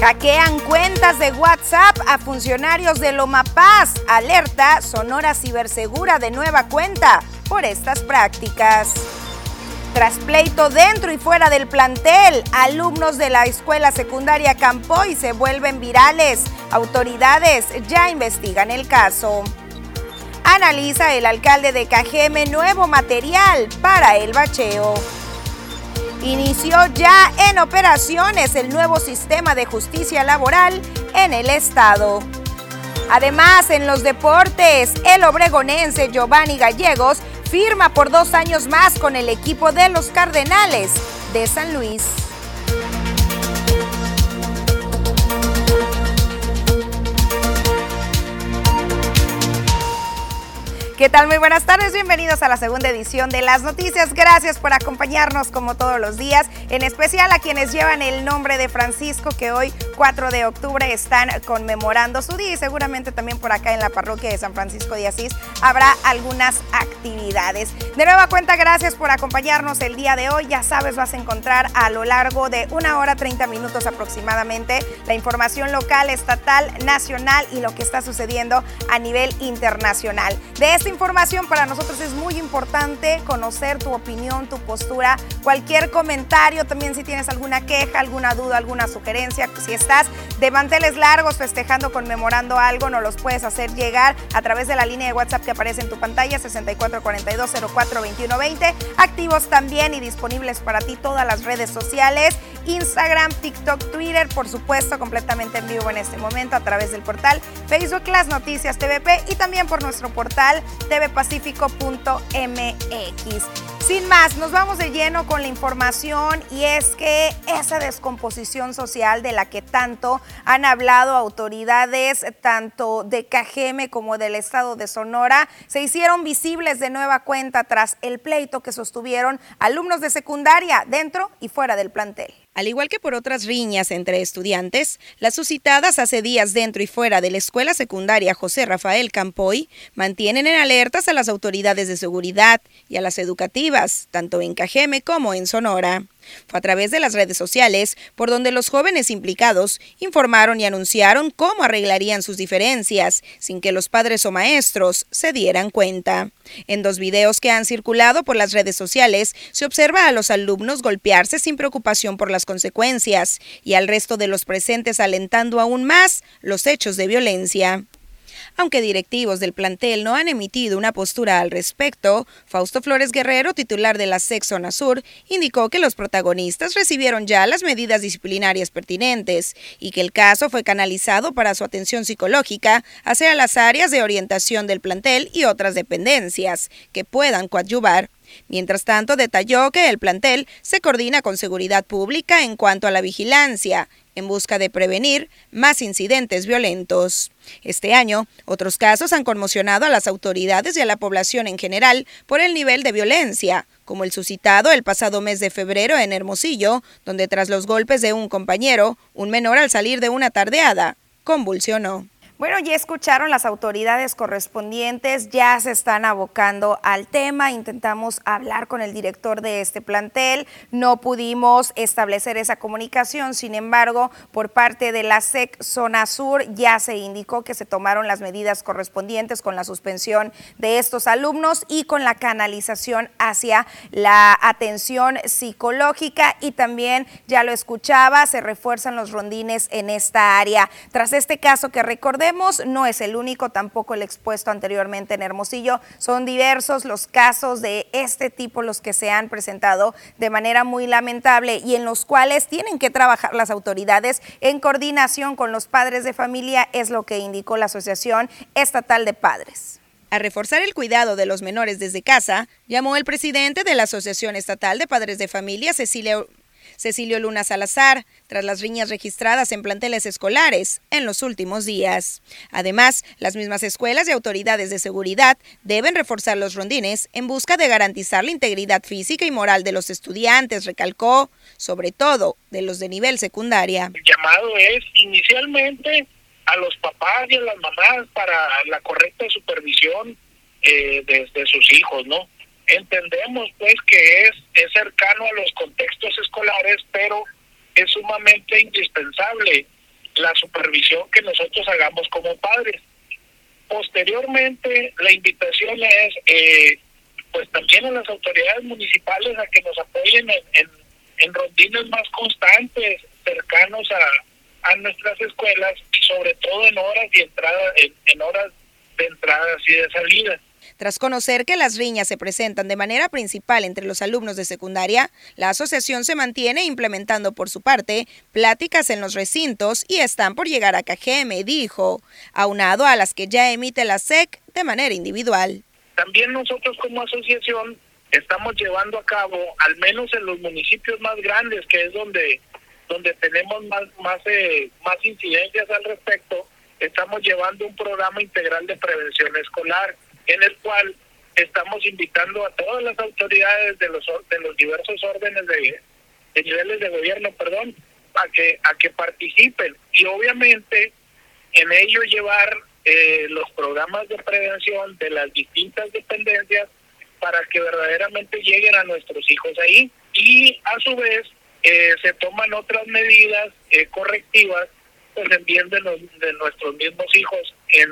Hackean cuentas de WhatsApp a funcionarios de Loma Paz. Alerta Sonora Cibersegura de nueva cuenta por estas prácticas. Tras pleito dentro y fuera del plantel, alumnos de la escuela secundaria Campoy se vuelven virales. Autoridades ya investigan el caso. Analiza el alcalde de Cajeme nuevo material para el bacheo. Inició ya en operaciones el nuevo sistema de justicia laboral en el estado. Además, en los deportes, el obregonense Giovanni Gallegos firma por dos años más con el equipo de los Cardenales de San Luis. ¿Qué tal? Muy buenas tardes, bienvenidos a la segunda edición de las noticias. Gracias por acompañarnos como todos los días, en especial a quienes llevan el nombre de Francisco, que hoy 4 de octubre están conmemorando su día y seguramente también por acá en la parroquia de San Francisco de Asís habrá algunas actividades. De nueva cuenta, gracias por acompañarnos el día de hoy. Ya sabes, vas a encontrar a lo largo de una hora 30 minutos aproximadamente la información local, estatal, nacional y lo que está sucediendo a nivel internacional. De este información para nosotros es muy importante conocer tu opinión, tu postura, cualquier comentario, también si tienes alguna queja, alguna duda, alguna sugerencia, si estás de manteles largos festejando, conmemorando algo, nos los puedes hacer llegar a través de la línea de WhatsApp que aparece en tu pantalla 6442042120, activos también y disponibles para ti todas las redes sociales, Instagram, TikTok, Twitter, por supuesto, completamente en vivo en este momento a través del portal Facebook Las Noticias TVP y también por nuestro portal tvpacifico.mx. Sin más, nos vamos de lleno con la información y es que esa descomposición social de la que tanto han hablado autoridades tanto de Cajeme como del estado de Sonora se hicieron visibles de nueva cuenta tras el pleito que sostuvieron alumnos de secundaria dentro y fuera del plantel. Al igual que por otras riñas entre estudiantes, las suscitadas hace días dentro y fuera de la escuela secundaria José Rafael Campoy mantienen en alertas a las autoridades de seguridad y a las educativas, tanto en Cajeme como en Sonora. Fue a través de las redes sociales por donde los jóvenes implicados informaron y anunciaron cómo arreglarían sus diferencias sin que los padres o maestros se dieran cuenta. En dos videos que han circulado por las redes sociales se observa a los alumnos golpearse sin preocupación por las consecuencias y al resto de los presentes alentando aún más los hechos de violencia. Aunque directivos del plantel no han emitido una postura al respecto, Fausto Flores Guerrero, titular de la SEC Zona Sur, indicó que los protagonistas recibieron ya las medidas disciplinarias pertinentes y que el caso fue canalizado para su atención psicológica hacia las áreas de orientación del plantel y otras dependencias que puedan coadyuvar. Mientras tanto, detalló que el plantel se coordina con seguridad pública en cuanto a la vigilancia, en busca de prevenir más incidentes violentos. Este año, otros casos han conmocionado a las autoridades y a la población en general por el nivel de violencia, como el suscitado el pasado mes de febrero en Hermosillo, donde tras los golpes de un compañero, un menor al salir de una tardeada convulsionó. Bueno, ya escucharon las autoridades correspondientes, ya se están abocando al tema. Intentamos hablar con el director de este plantel, no pudimos establecer esa comunicación, sin embargo, por parte de la SEC Zona Sur ya se indicó que se tomaron las medidas correspondientes con la suspensión de estos alumnos y con la canalización hacia la atención psicológica y también, ya lo escuchaba, se refuerzan los rondines en esta área. Tras este caso que no es el único, tampoco el expuesto anteriormente en Hermosillo. Son diversos los casos de este tipo los que se han presentado de manera muy lamentable y en los cuales tienen que trabajar las autoridades en coordinación con los padres de familia, es lo que indicó la Asociación Estatal de Padres. A reforzar el cuidado de los menores desde casa, llamó el presidente de la Asociación Estatal de Padres de Familia, Cecilia Cecilio Luna Salazar, tras las riñas registradas en planteles escolares en los últimos días. Además, las mismas escuelas y autoridades de seguridad deben reforzar los rondines en busca de garantizar la integridad física y moral de los estudiantes, recalcó, sobre todo de los de nivel secundaria. El llamado es inicialmente a los papás y a las mamás para la correcta supervisión eh, de sus hijos, ¿no? Entendemos pues que es, es cercano a los contextos escolares, pero es sumamente indispensable la supervisión que nosotros hagamos como padres. Posteriormente, la invitación es, eh, pues también a las autoridades municipales a que nos apoyen en, en, rondines más constantes, cercanos a, a nuestras escuelas y sobre todo en horas y entrada, en, horas de entrada y de salida. Tras conocer que las riñas se presentan de manera principal entre los alumnos de secundaria, la asociación se mantiene implementando por su parte pláticas en los recintos y están por llegar a KGM, dijo, aunado a las que ya emite la SEC de manera individual. También nosotros como asociación estamos llevando a cabo, al menos en los municipios más grandes, que es donde donde tenemos más más eh, más incidencias al respecto, estamos llevando un programa integral de prevención escolar en el cual estamos invitando a todas las autoridades de los de los diversos órdenes de, de niveles de gobierno, perdón, a que a que participen y obviamente en ello llevar eh, los programas de prevención de las distintas dependencias para que verdaderamente lleguen a nuestros hijos ahí y a su vez eh, se toman otras medidas eh, correctivas pues en bien de, de nuestros mismos hijos en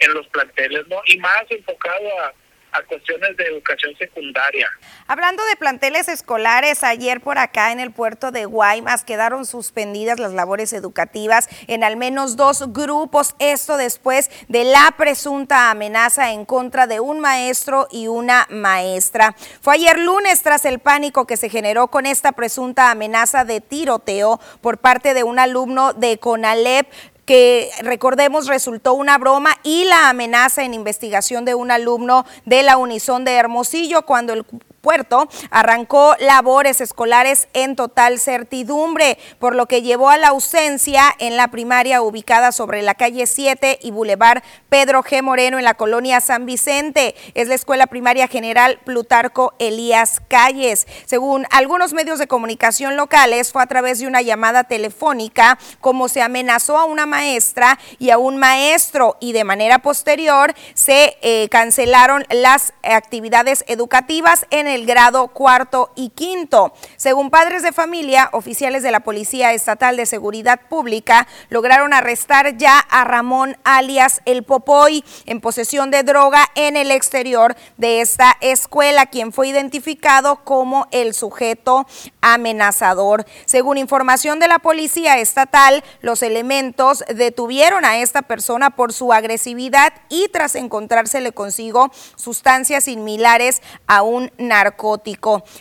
en los planteles, ¿no? Y más enfocado a, a cuestiones de educación secundaria. Hablando de planteles escolares, ayer por acá en el puerto de Guaymas quedaron suspendidas las labores educativas en al menos dos grupos, esto después de la presunta amenaza en contra de un maestro y una maestra. Fue ayer lunes tras el pánico que se generó con esta presunta amenaza de tiroteo por parte de un alumno de CONALEP que recordemos resultó una broma y la amenaza en investigación de un alumno de la Unison de Hermosillo cuando el puerto arrancó labores escolares en total certidumbre, por lo que llevó a la ausencia en la primaria ubicada sobre la calle 7 y Boulevard Pedro G. Moreno en la colonia San Vicente. Es la escuela primaria general Plutarco Elías Calles. Según algunos medios de comunicación locales, fue a través de una llamada telefónica como se amenazó a una maestra y a un maestro y de manera posterior se eh, cancelaron las actividades educativas en el el grado cuarto y quinto. Según padres de familia, oficiales de la Policía Estatal de Seguridad Pública lograron arrestar ya a Ramón alias El Popoy en posesión de droga en el exterior de esta escuela, quien fue identificado como el sujeto amenazador. Según información de la Policía Estatal, los elementos detuvieron a esta persona por su agresividad y tras encontrársele consigo sustancias similares a un narcótico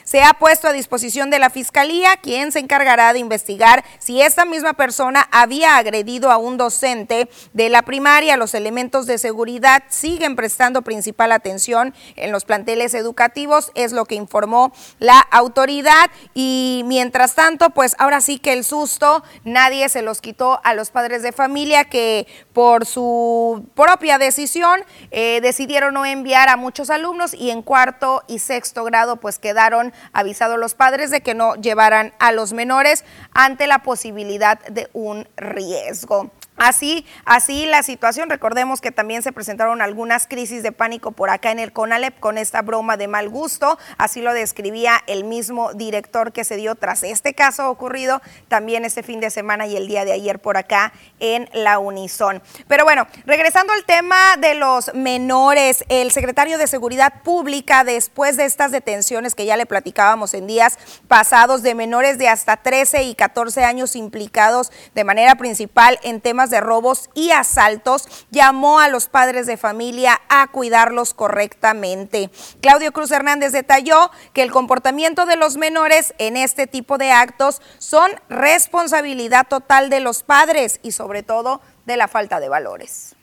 Se ha puesto a disposición de la Fiscalía, quien se encargará de investigar si esta misma persona había agredido a un docente de la primaria. Los elementos de seguridad siguen prestando principal atención en los planteles educativos, es lo que informó la autoridad. Y mientras tanto, pues ahora sí que el susto nadie se los quitó a los padres de familia que por su propia decisión eh, decidieron no enviar a muchos alumnos y en cuarto y sexto grado pues quedaron avisados los padres de que no llevaran a los menores ante la posibilidad de un riesgo. Así, así la situación. Recordemos que también se presentaron algunas crisis de pánico por acá en el CONALEP con esta broma de mal gusto. Así lo describía el mismo director que se dio tras este caso ocurrido también este fin de semana y el día de ayer por acá en la Unison. Pero bueno, regresando al tema de los menores, el secretario de Seguridad Pública, después de estas detenciones que ya le platicábamos en días pasados de menores de hasta 13 y 14 años implicados de manera principal en temas de robos y asaltos, llamó a los padres de familia a cuidarlos correctamente. Claudio Cruz Hernández detalló que el comportamiento de los menores en este tipo de actos son responsabilidad total de los padres y sobre todo de la falta de valores.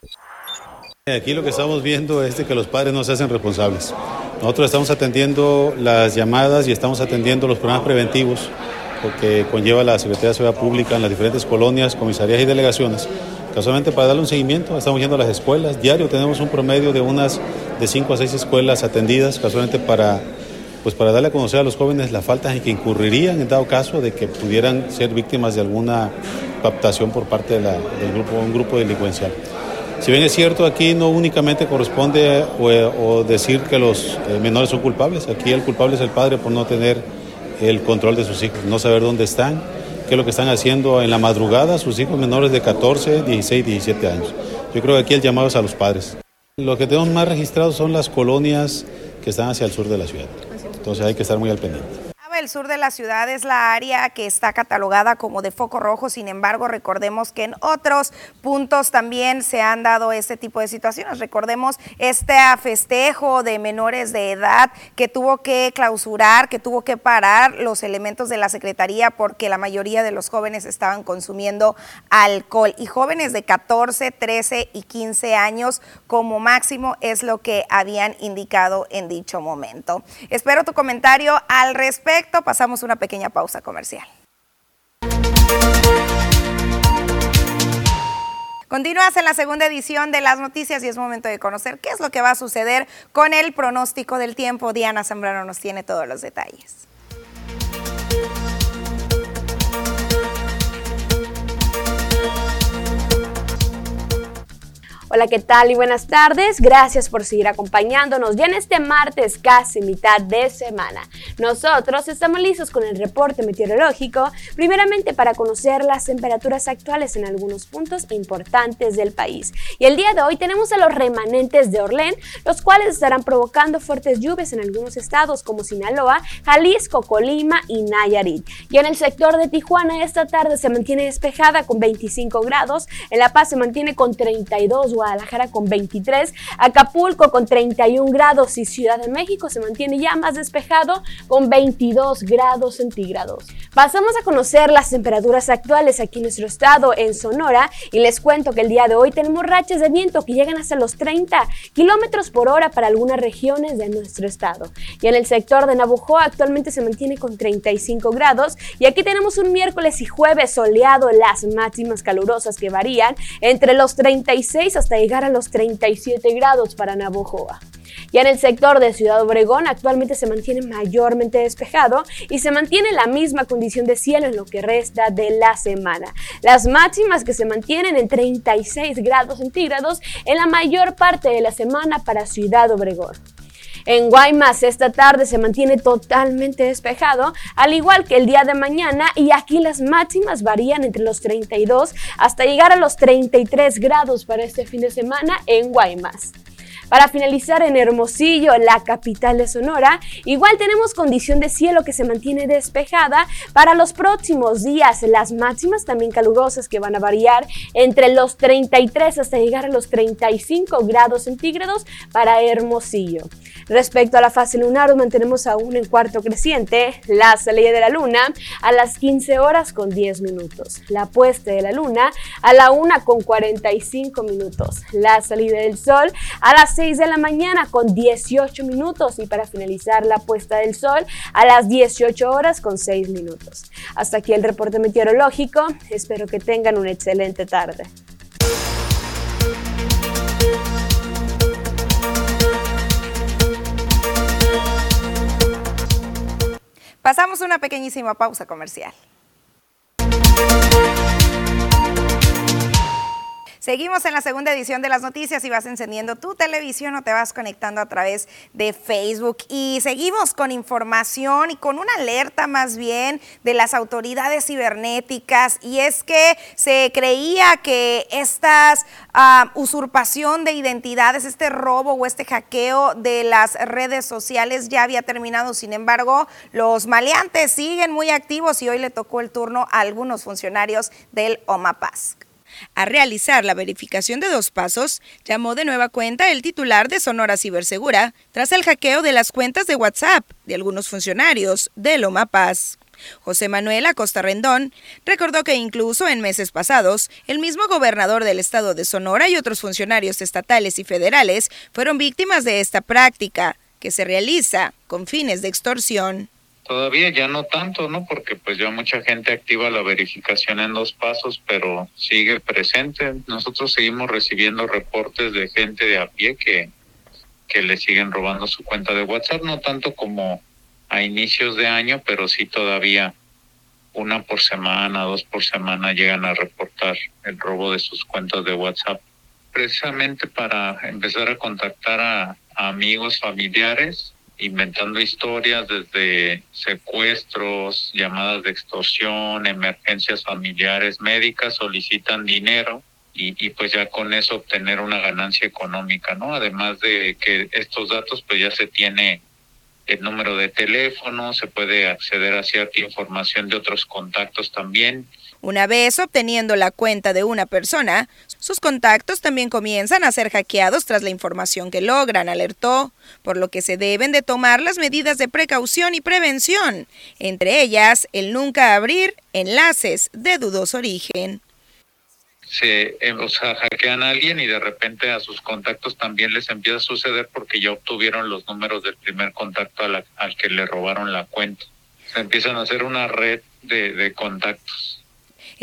Aquí lo que estamos viendo es que los padres no se hacen responsables. Nosotros estamos atendiendo las llamadas y estamos atendiendo los programas preventivos porque conlleva la Secretaría de Seguridad Pública en las diferentes colonias, comisarías y delegaciones. Casualmente para darle un seguimiento, estamos yendo a las escuelas. Diario tenemos un promedio de unas de 5 a 6 escuelas atendidas, casualmente para, pues para darle a conocer a los jóvenes la falta en que incurrirían en dado caso de que pudieran ser víctimas de alguna captación por parte de la, del grupo, un grupo delincuencial. Si bien es cierto, aquí no únicamente corresponde o, decir que los eh, menores son culpables, aquí el culpable es el padre por no tener el control de sus hijos, no saber dónde están, qué es lo que están haciendo en la madrugada sus hijos menores de 14, 16, 17 años. Yo creo que aquí el llamado es a los padres. Lo que tenemos más registrado son las colonias que están hacia el sur de la ciudad. Entonces hay que estar muy al pendiente. El sur de la ciudad es la área que está catalogada como de foco rojo, sin embargo, recordemos que en otros puntos también se han dado ese tipo de situaciones. Recordemos este festejo de menores de edad que tuvo que clausurar, que tuvo que parar los elementos de la Secretaría porque la mayoría de los jóvenes estaban consumiendo alcohol y jóvenes de 14, 13 y 15 años como máximo es lo que habían indicado en dicho momento. Espero tu comentario al respecto pasamos una pequeña pausa comercial. Continúas en la segunda edición de las noticias y es momento de conocer qué es lo que va a suceder con el pronóstico del tiempo. Diana Zambrano nos tiene todos los detalles. Hola, ¿qué tal y buenas tardes? Gracias por seguir acompañándonos ya en este martes casi mitad de semana. Nosotros estamos listos con el reporte meteorológico, primeramente para conocer las temperaturas actuales en algunos puntos importantes del país. Y el día de hoy tenemos a los remanentes de Orlén, los cuales estarán provocando fuertes lluvias en algunos estados como Sinaloa, Jalisco, Colima y Nayarit. Y en el sector de Tijuana esta tarde se mantiene despejada con 25 grados, en La Paz se mantiene con 32 Guadalajara con 23, Acapulco con 31 grados y Ciudad de México se mantiene ya más despejado con 22 grados centígrados. Pasamos a conocer las temperaturas actuales aquí en nuestro estado, en Sonora, y les cuento que el día de hoy tenemos rachas de viento que llegan hasta los 30 kilómetros por hora para algunas regiones de nuestro estado. Y en el sector de Nabujoa actualmente se mantiene con 35 grados, y aquí tenemos un miércoles y jueves soleado, las máximas calurosas que varían entre los 36 hasta llegar a los 37 grados para Navojoa. Ya en el sector de Ciudad Obregón actualmente se mantiene mayormente despejado y se mantiene la misma condición de cielo en lo que resta de la semana. Las máximas que se mantienen en 36 grados centígrados en la mayor parte de la semana para Ciudad Obregón. En Guaymas esta tarde se mantiene totalmente despejado, al igual que el día de mañana, y aquí las máximas varían entre los 32 hasta llegar a los 33 grados para este fin de semana en Guaymas. Para finalizar en Hermosillo, la capital de Sonora, igual tenemos condición de cielo que se mantiene despejada para los próximos días. Las máximas también calurosas que van a variar entre los 33 hasta llegar a los 35 grados centígrados para Hermosillo. Respecto a la fase lunar, mantenemos aún en cuarto creciente la salida de la luna a las 15 horas con 10 minutos, la puesta de la luna a la 1 con 45 minutos, la salida del sol a las 6 de la mañana con 18 minutos y para finalizar la puesta del sol a las 18 horas con 6 minutos. Hasta aquí el reporte meteorológico, espero que tengan una excelente tarde. Pasamos una pequeñísima pausa comercial. Seguimos en la segunda edición de las noticias y vas encendiendo tu televisión o te vas conectando a través de Facebook. Y seguimos con información y con una alerta más bien de las autoridades cibernéticas. Y es que se creía que esta ah, usurpación de identidades, este robo o este hackeo de las redes sociales ya había terminado. Sin embargo, los maleantes siguen muy activos y hoy le tocó el turno a algunos funcionarios del OMAPAS a realizar la verificación de dos pasos, llamó de nueva cuenta el titular de Sonora Cibersegura tras el hackeo de las cuentas de WhatsApp de algunos funcionarios de Loma Paz. José Manuel Acosta Rendón recordó que incluso en meses pasados, el mismo gobernador del estado de Sonora y otros funcionarios estatales y federales fueron víctimas de esta práctica, que se realiza con fines de extorsión. Todavía ya no tanto, ¿no? Porque pues ya mucha gente activa la verificación en dos pasos, pero sigue presente. Nosotros seguimos recibiendo reportes de gente de a pie que, que le siguen robando su cuenta de WhatsApp, no tanto como a inicios de año, pero sí todavía una por semana, dos por semana llegan a reportar el robo de sus cuentas de WhatsApp. Precisamente para empezar a contactar a amigos, familiares inventando historias desde secuestros, llamadas de extorsión, emergencias familiares, médicas, solicitan dinero y, y, pues ya con eso obtener una ganancia económica, ¿no? Además de que estos datos pues ya se tiene el número de teléfono, se puede acceder a cierta información de otros contactos también. Una vez obteniendo la cuenta de una persona, sus contactos también comienzan a ser hackeados tras la información que logran, alertó, por lo que se deben de tomar las medidas de precaución y prevención, entre ellas el nunca abrir enlaces de dudoso origen se eh, o sea, hackean a alguien y de repente a sus contactos también les empieza a suceder porque ya obtuvieron los números del primer contacto al que le robaron la cuenta. Se empiezan a hacer una red de, de contactos.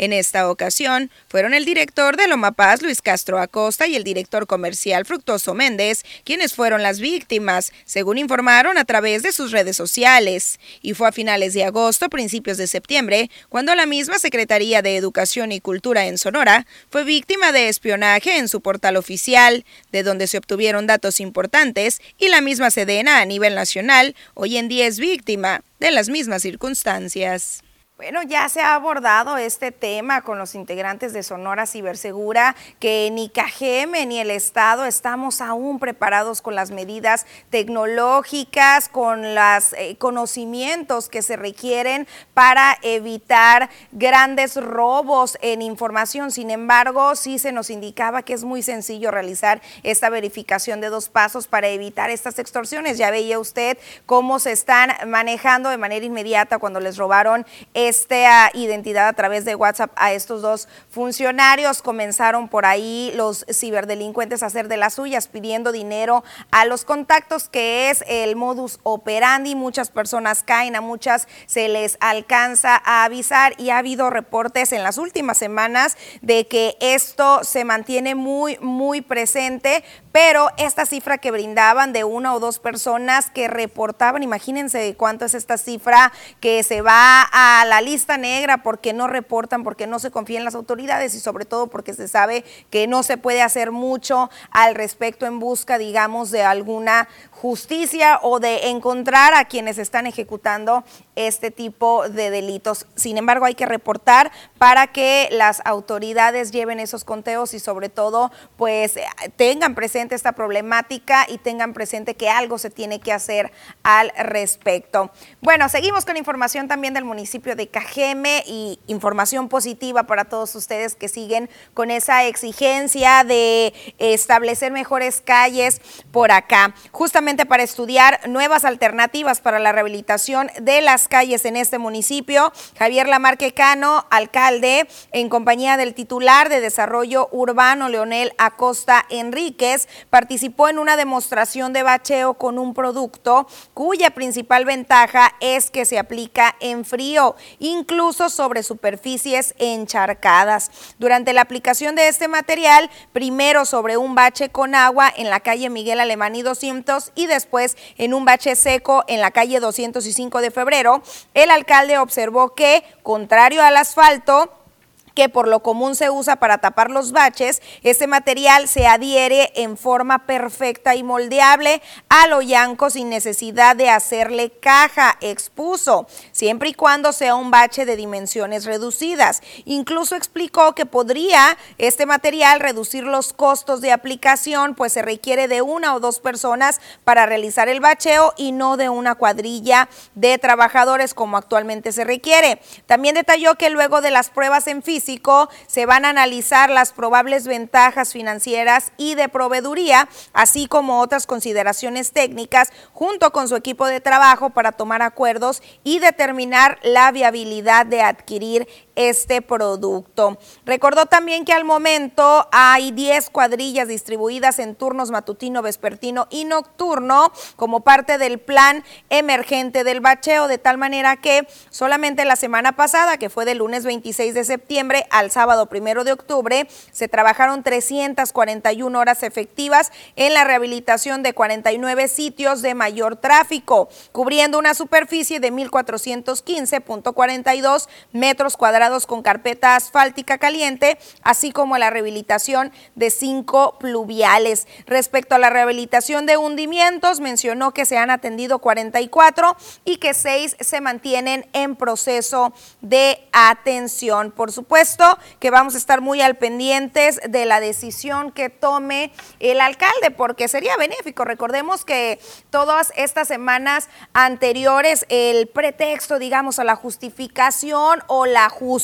En esta ocasión, fueron el director de Loma Paz, Luis Castro Acosta, y el director comercial Fructoso Méndez, quienes fueron las víctimas, según informaron a través de sus redes sociales. Y fue a finales de agosto, principios de septiembre, cuando la misma Secretaría de Educación y Cultura en Sonora fue víctima de espionaje en su portal oficial, de donde se obtuvieron datos importantes, y la misma Sedena a nivel nacional hoy en día es víctima de las mismas circunstancias. Bueno, ya se ha abordado este tema con los integrantes de Sonora Cibersegura, que ni Cajeme ni el Estado estamos aún preparados con las medidas tecnológicas, con los eh, conocimientos que se requieren para evitar grandes robos en información. Sin embargo, sí se nos indicaba que es muy sencillo realizar esta verificación de dos pasos para evitar estas extorsiones. Ya veía usted cómo se están manejando de manera inmediata cuando les robaron esta identidad a través de WhatsApp a estos dos funcionarios. Comenzaron por ahí los ciberdelincuentes a hacer de las suyas, pidiendo dinero a los contactos, que es el modus operandi. Muchas personas caen, a muchas se les alcanza a avisar y ha habido reportes en las últimas semanas de que esto se mantiene muy, muy presente, pero esta cifra que brindaban de una o dos personas que reportaban, imagínense cuánto es esta cifra que se va a la lista negra porque no reportan, porque no se confía en las autoridades y sobre todo porque se sabe que no se puede hacer mucho al respecto en busca, digamos, de alguna justicia o de encontrar a quienes están ejecutando este tipo de delitos. Sin embargo, hay que reportar para que las autoridades lleven esos conteos y sobre todo, pues tengan presente esta problemática y tengan presente que algo se tiene que hacer al respecto. Bueno, seguimos con información también del municipio de Cajeme y información positiva para todos ustedes que siguen con esa exigencia de establecer mejores calles por acá. Justamente para estudiar nuevas alternativas para la rehabilitación de las calles en este municipio. Javier Lamarque Cano, alcalde, en compañía del titular de Desarrollo Urbano, Leonel Acosta Enríquez, participó en una demostración de bacheo con un producto cuya principal ventaja es que se aplica en frío, incluso sobre superficies encharcadas. Durante la aplicación de este material, primero sobre un bache con agua en la calle Miguel Alemán y 200 y después en un bache seco en la calle 205 de febrero, el alcalde observó que, contrario al asfalto, por lo común se usa para tapar los baches, este material se adhiere en forma perfecta y moldeable al hoyanco sin necesidad de hacerle caja, expuso, siempre y cuando sea un bache de dimensiones reducidas. Incluso explicó que podría este material reducir los costos de aplicación, pues se requiere de una o dos personas para realizar el bacheo y no de una cuadrilla de trabajadores como actualmente se requiere. También detalló que luego de las pruebas en se van a analizar las probables ventajas financieras y de proveeduría, así como otras consideraciones técnicas, junto con su equipo de trabajo para tomar acuerdos y determinar la viabilidad de adquirir este producto. Recordó también que al momento hay 10 cuadrillas distribuidas en turnos matutino, vespertino y nocturno como parte del plan emergente del bacheo, de tal manera que solamente la semana pasada, que fue del lunes 26 de septiembre al sábado primero de octubre, se trabajaron 341 horas efectivas en la rehabilitación de 49 sitios de mayor tráfico, cubriendo una superficie de 1.415.42 metros cuadrados con carpeta asfáltica caliente, así como la rehabilitación de cinco pluviales. Respecto a la rehabilitación de hundimientos, mencionó que se han atendido 44 y que seis se mantienen en proceso de atención. Por supuesto que vamos a estar muy al pendientes de la decisión que tome el alcalde, porque sería benéfico. Recordemos que todas estas semanas anteriores el pretexto, digamos, a la justificación o la justificación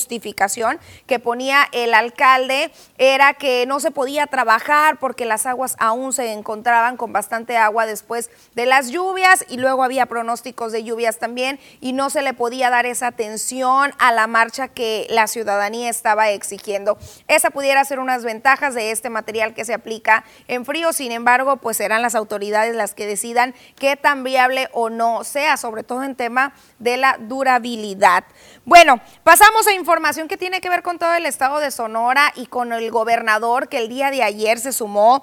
que ponía el alcalde era que no se podía trabajar porque las aguas aún se encontraban con bastante agua después de las lluvias y luego había pronósticos de lluvias también y no se le podía dar esa atención a la marcha que la ciudadanía estaba exigiendo. Esa pudiera ser unas ventajas de este material que se aplica en frío, sin embargo, pues serán las autoridades las que decidan qué tan viable o no sea, sobre todo en tema de la durabilidad. Bueno, pasamos a información que tiene que ver con todo el estado de Sonora y con el gobernador que el día de ayer se sumó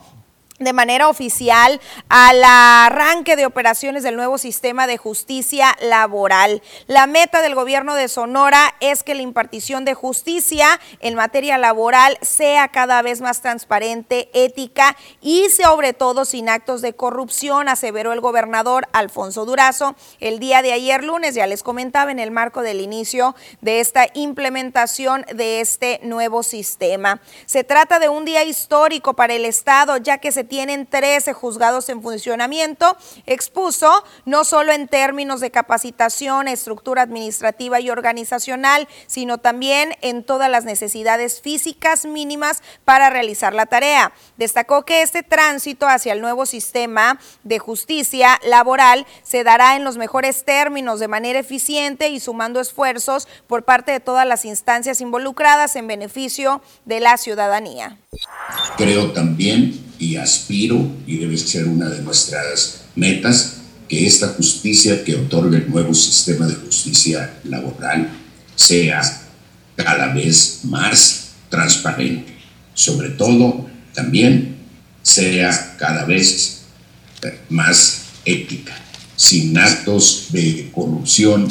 de manera oficial al arranque de operaciones del nuevo sistema de justicia laboral. La meta del gobierno de Sonora es que la impartición de justicia en materia laboral sea cada vez más transparente, ética y sobre todo sin actos de corrupción, aseveró el gobernador Alfonso Durazo el día de ayer lunes, ya les comentaba en el marco del inicio de esta implementación de este nuevo sistema. Se trata de un día histórico para el Estado, ya que se tienen 13 juzgados en funcionamiento, expuso no solo en términos de capacitación, estructura administrativa y organizacional, sino también en todas las necesidades físicas mínimas para realizar la tarea. Destacó que este tránsito hacia el nuevo sistema de justicia laboral se dará en los mejores términos, de manera eficiente y sumando esfuerzos por parte de todas las instancias involucradas en beneficio de la ciudadanía. Creo también y aspiro, y debe ser una de nuestras metas, que esta justicia que otorga el nuevo sistema de justicia laboral sea cada vez más transparente. Sobre todo, también sea cada vez más ética, sin actos de corrupción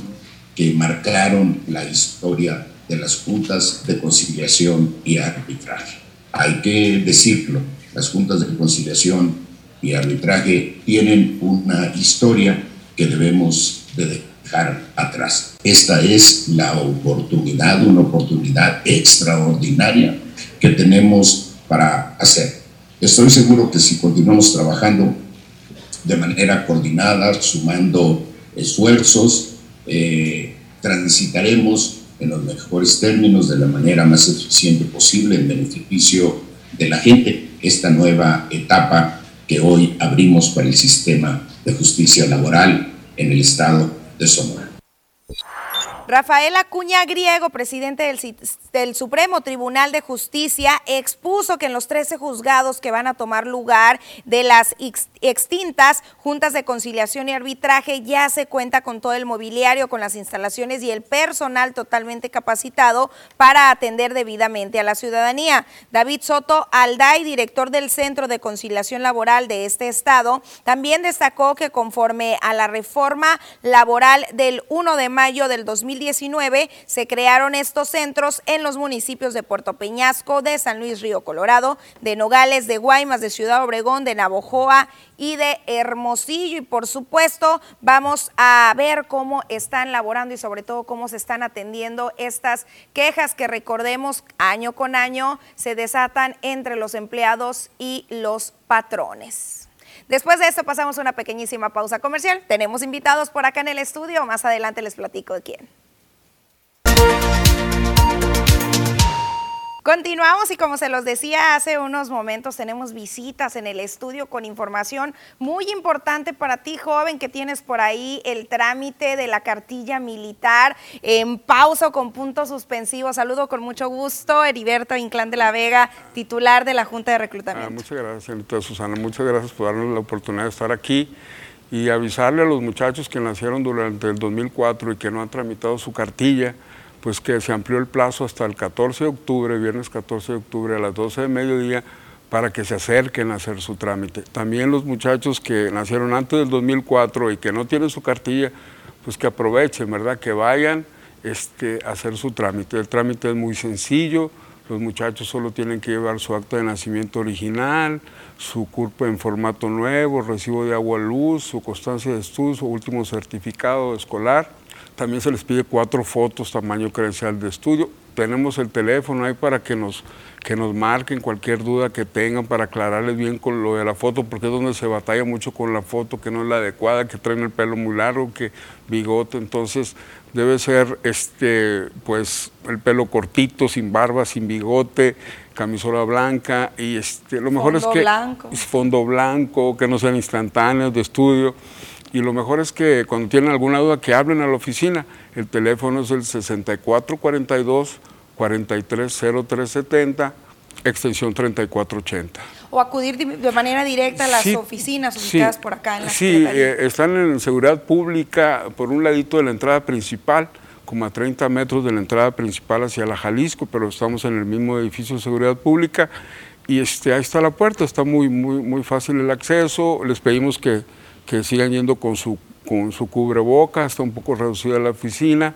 que marcaron la historia de las juntas de conciliación y arbitraje. Hay que decirlo, las juntas de conciliación y arbitraje tienen una historia que debemos de dejar atrás. Esta es la oportunidad, una oportunidad extraordinaria que tenemos para hacer. Estoy seguro que si continuamos trabajando de manera coordinada, sumando esfuerzos, eh, transitaremos en los mejores términos, de la manera más eficiente posible, en beneficio de la gente esta nueva etapa que hoy abrimos para el sistema de justicia laboral en el estado de Sonora. Rafael Acuña Griego, presidente del, Supremo Tribunal de Justicia, expuso que en los 13 juzgados que van a tomar lugar de las extintas juntas de conciliación y arbitraje ya se cuenta con todo el mobiliario, con las instalaciones y el personal totalmente capacitado para atender debidamente a la ciudadanía. David Soto Alday, director del Centro de Conciliación Laboral de este estado, también destacó que conforme a la reforma laboral del 1 de mayo del 2020, 2019 se crearon estos centros en los municipios de Puerto Peñasco, de San Luis Río Colorado, de Nogales, de Guaymas, de Ciudad Obregón, de Navojoa y de Hermosillo. Y por supuesto, vamos a ver cómo están laborando y sobre todo cómo se están atendiendo estas quejas que recordemos año con año se desatan entre los empleados y los patrones. Después de esto pasamos a una pequeñísima pausa comercial. Tenemos invitados por acá en el estudio. Más adelante les platico de quién. Continuamos y como se los decía hace unos momentos, tenemos visitas en el estudio con información muy importante para ti, joven, que tienes por ahí el trámite de la cartilla militar en pausa con puntos suspensivos. Saludo con mucho gusto, Heriberto Inclán de la Vega, titular de la Junta de Reclutamiento. Ah, muchas gracias, señorita Susana. Muchas gracias por darnos la oportunidad de estar aquí y avisarle a los muchachos que nacieron durante el 2004 y que no han tramitado su cartilla pues que se amplió el plazo hasta el 14 de octubre, viernes 14 de octubre a las 12 de mediodía, para que se acerquen a hacer su trámite. También los muchachos que nacieron antes del 2004 y que no tienen su cartilla, pues que aprovechen, ¿verdad? Que vayan este, hacer su trámite. El trámite es muy sencillo, los muchachos solo tienen que llevar su acta de nacimiento original, su CURP en formato nuevo, recibo de agua luz, su constancia de estudios, su último certificado escolar. También se les pide cuatro fotos tamaño credencial de estudio. Tenemos el teléfono ahí para que nos, que nos marquen cualquier duda que tengan para aclararles bien con lo de la foto, porque es donde se batalla mucho con la foto, que no es la adecuada, que traen el pelo muy largo, que bigote. Entonces, debe ser este, pues, el pelo cortito, sin barba, sin bigote, camisola blanca y este, lo mejor es que blanco. fondo blanco, que no sean instantáneos de estudio. Y lo mejor es que cuando tienen alguna duda que hablen a la oficina. El teléfono es el 6442 430370 extensión 3480. O acudir de manera directa a las oficinas ubicadas por acá en la Sí, eh, están en seguridad pública por un ladito de la entrada principal, como a 30 metros de la entrada principal hacia la Jalisco, pero estamos en el mismo edificio de seguridad pública y este, ahí está la puerta, está muy, muy, muy fácil el acceso, les pedimos que, que sigan yendo con su, con su cubreboca, está un poco reducida la oficina,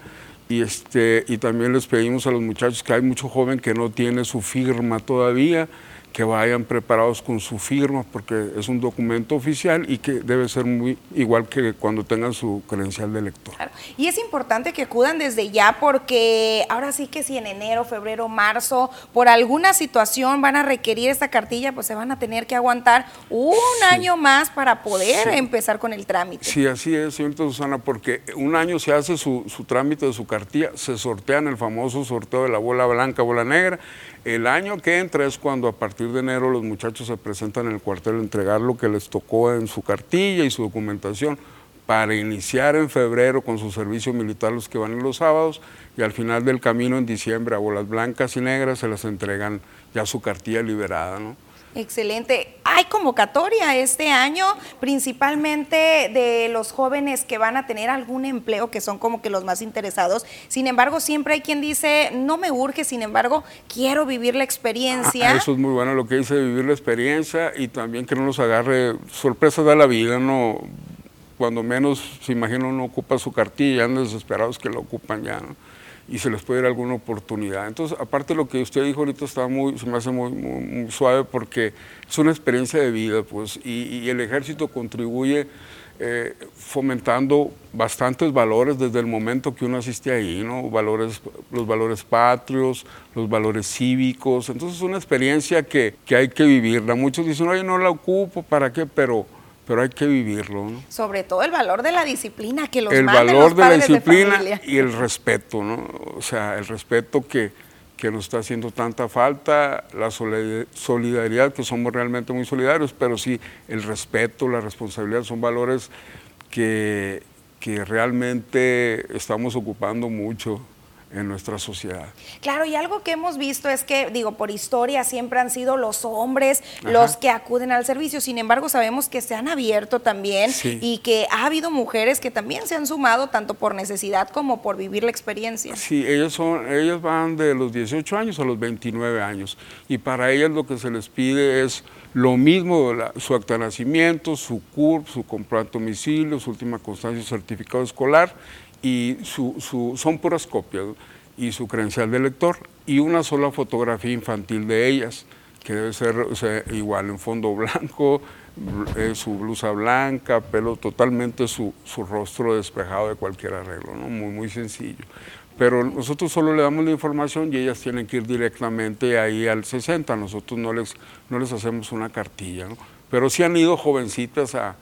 y, este, y también les pedimos a los muchachos que hay mucho joven que no tiene su firma todavía, que vayan preparados con su firma porque es un documento oficial y que debe ser muy igual que cuando tengan su credencial de elector. Y es importante que acudan desde ya porque ahora sí que si en enero, febrero, marzo, por alguna situación van a requerir esta cartilla, pues se van a tener que aguantar un año más para poder empezar con el trámite. Sí, así es, señorita Susana, porque un año se hace su, su trámite de su cartilla, se sortean el famoso sorteo de la bola blanca, bola negra, el año que entra es cuando a partir de enero los muchachos se presentan en el cuartel a entregar lo que les tocó en su cartilla y su documentación para iniciar en febrero con su servicio militar los que van en los sábados y al final del camino en diciembre a bolas blancas y negras se les entregan ya su cartilla liberada. ¿no? Excelente. Hay convocatoria este año, principalmente de los jóvenes que van a tener algún empleo, que son como que los más interesados. Sin embargo, siempre hay quien dice, no me urge, sin embargo, quiero vivir la experiencia. Ah, eso es muy bueno lo que dice, vivir la experiencia y también que no nos agarre sorpresas de la vida, no cuando menos se imagina uno ocupa su cartilla, andan desesperados que la ocupan ya. ¿no? Y se les puede dar alguna oportunidad. Entonces, aparte de lo que usted dijo ahorita, está muy, se me hace muy, suave porque es una experiencia de vida, pues, y, el ejército contribuye eh, fomentando bastantes valores desde el momento que uno asiste ahí, ¿no? Valores, los valores patrios, los valores cívicos. Entonces, es una experiencia que, que hay que vivirla. Muchos dicen, oye, no la ocupo, ¿para qué? Pero pero hay que vivirlo. ¿no? Sobre todo el valor de la disciplina que los El valor de la disciplina y el respeto, ¿no? O sea, el respeto que, que nos está haciendo tanta falta, la solidaridad, que somos realmente muy solidarios, pero sí el respeto, la responsabilidad son valores que, que realmente estamos ocupando mucho en nuestra sociedad. Claro, y algo que hemos visto es que, digo, por historia siempre han sido los hombres los que acuden al servicio, sin embargo sabemos que se han abierto también y que ha habido mujeres que también se han sumado tanto por necesidad como por vivir la experiencia. Sí, ellos, son, ellos van de los 18 años a los 29 años y para ellas lo que se les pide es lo mismo, su acta de nacimiento, su CURP, su comprobante domicilio, su última constancia y certificado escolar y su, son puras copias, y su credencial de lector, y una sola fotografía infantil de ellas, que debe ser igual en fondo blanco, eh, su blusa blanca, pelo totalmente su, su, rostro despejado de cualquier arreglo, ¿no? muy, muy sencillo. Pero nosotros solo le damos la información y ellas tienen que ir directamente ahí al 60, nosotros no les, no les hacemos una cartilla. ¿no? Pero sí han ido jovencitas a,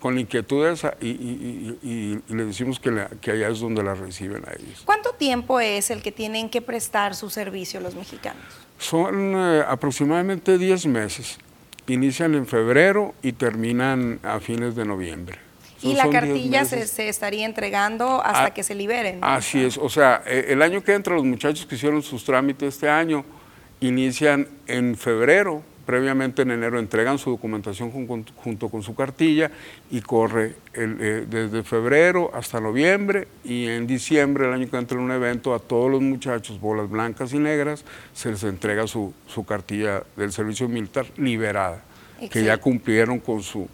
con inquietudes y, le decimos que, allá es donde la reciben a ellos. ¿Cuánto tiempo es el que tienen que prestar su servicio los mexicanos? Son eh, aproximadamente 10 meses. Inician en febrero y terminan a fines de noviembre. ¿Y la cartilla se, estaría entregando hasta ah, que se liberen? Así es, o sea, eh, el año que entra los muchachos que hicieron sus trámites este año inician en febrero previamente en enero entregan su documentación junto con su cartilla y corre eh, desde febrero hasta noviembre y en diciembre, el año que entra en un evento, a todos los muchachos, bolas blancas y negras, se les entrega su, cartilla del servicio militar liberada, que ya cumplieron con su,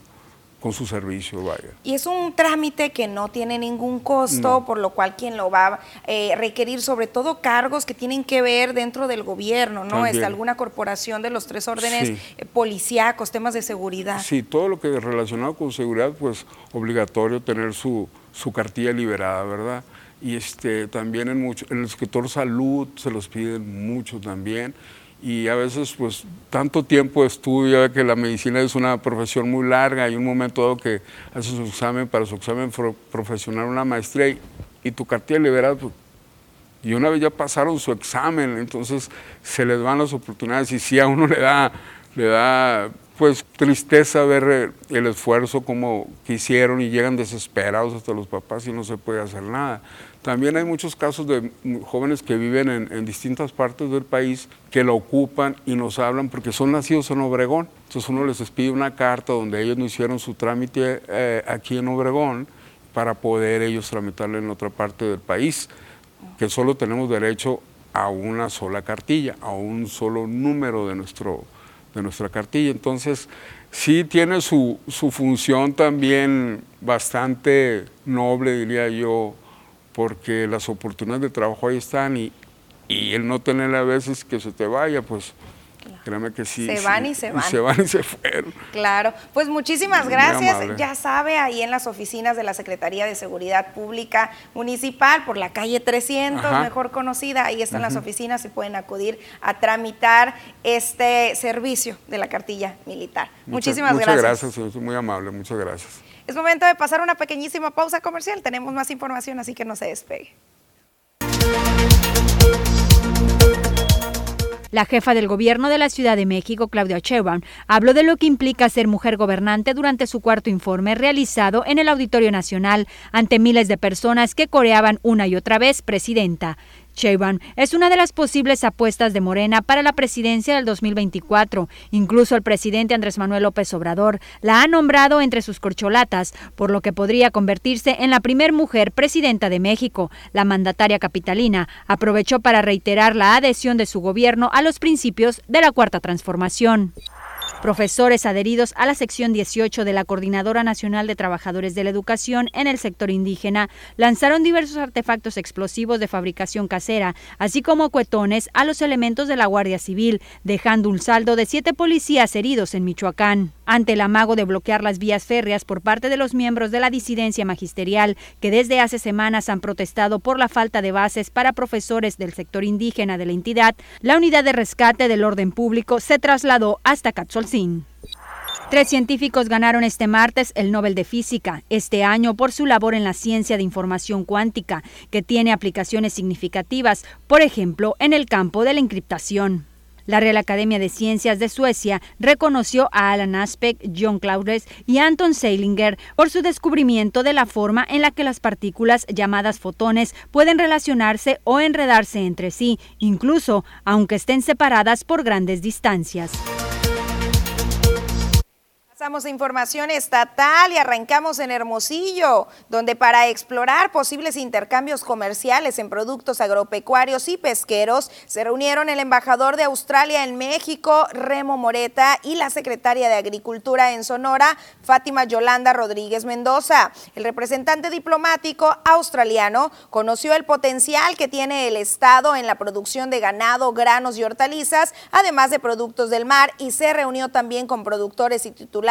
con su servicio, vaya. Y es un trámite que no tiene ningún costo, por lo cual quien lo va a eh, requerir, sobre todo cargos que tienen que ver dentro del gobierno, ¿no? Es alguna corporación de los tres órdenes eh, policíacos, temas de seguridad. Sí, todo lo que es relacionado con seguridad, pues obligatorio tener su, su cartilla liberada, ¿verdad? Y este, también en, mucho, en el sector salud se los piden mucho también y a veces pues tanto tiempo de estudio, que la medicina es una profesión muy larga, hay un momento dado que haces su examen para su examen profesional, una maestría y, tu cartilla liberada, pues, y una vez ya pasaron su examen, entonces se les van las oportunidades y si a uno le da, le da pues tristeza ver el esfuerzo como que hicieron y llegan desesperados hasta los papás y no se puede hacer nada. También hay muchos casos de jóvenes que viven en, distintas partes del país que lo ocupan y nos hablan porque son nacidos en Obregón. Entonces uno les pide una carta donde ellos no hicieron su trámite eh, aquí en Obregón para poder ellos tramitarlo en otra parte del país, que solo tenemos derecho a una sola cartilla, a un solo número de, nuestro, de nuestra cartilla. Entonces, sí tiene su, su función también bastante noble, diría yo, porque las oportunidades de trabajo ahí están y, y el no tener a veces que se te vaya, pues Créame que sí. Se van y se van. se van y se fueron. Claro. Pues muchísimas gracias. Ya sabe, ahí en las oficinas de la Secretaría de Seguridad Pública Municipal, por la calle 300, mejor conocida, ahí están las oficinas y pueden acudir a tramitar este servicio de la cartilla militar. muchísimas gracias. Muchas gracias, muy amable, muchas gracias. Es momento de pasar una pequeñísima pausa comercial. Tenemos más información, así que no se despegue. La jefa del gobierno de la Ciudad de México, Claudia Sheinbaum, habló de lo que implica ser mujer gobernante durante su cuarto informe realizado en el Auditorio Nacional ante miles de personas que coreaban una y otra vez presidenta. Sheinbaum es una de las posibles apuestas de Morena para la presidencia del 2024. Incluso el presidente Andrés Manuel López Obrador la ha nombrado entre sus corcholatas, por lo que podría convertirse en la primer mujer presidenta de México. La mandataria capitalina aprovechó para reiterar la adhesión de su gobierno a los principios de la Cuarta Transformación. Profesores adheridos a la sección 18 de la Coordinadora Nacional de Trabajadores de la Educación en el sector indígena lanzaron diversos artefactos explosivos de fabricación casera, así como cuetones a los elementos de la Guardia Civil, dejando un saldo de siete policías heridos en Michoacán. Ante el amago de bloquear las vías férreas por parte de los miembros de la disidencia magisterial, que desde hace semanas han protestado por la falta de bases para profesores del sector indígena de la entidad, la unidad de rescate del orden público se trasladó hasta Catzol Tres científicos ganaron este martes el Nobel de Física, este año por su labor en la ciencia de información cuántica, que tiene aplicaciones significativas, por ejemplo, en el campo de la encriptación. La Real Academia de Ciencias de Suecia reconoció a Alan Aspect, John Claudes y Anton Seilinger por su descubrimiento de la forma en la que las partículas llamadas fotones pueden relacionarse o enredarse entre sí, incluso aunque estén separadas por grandes distancias. Pasamos a información estatal y arrancamos en Hermosillo, donde para explorar posibles intercambios comerciales en productos agropecuarios y pesqueros se reunieron el embajador de Australia en México, Remo Moreta, y la secretaria de Agricultura en Sonora, Fátima Yolanda Rodríguez Mendoza. El representante diplomático australiano conoció el potencial que tiene el Estado en la producción de ganado, granos y hortalizas, además de productos del mar, y se reunió también con productores y titulares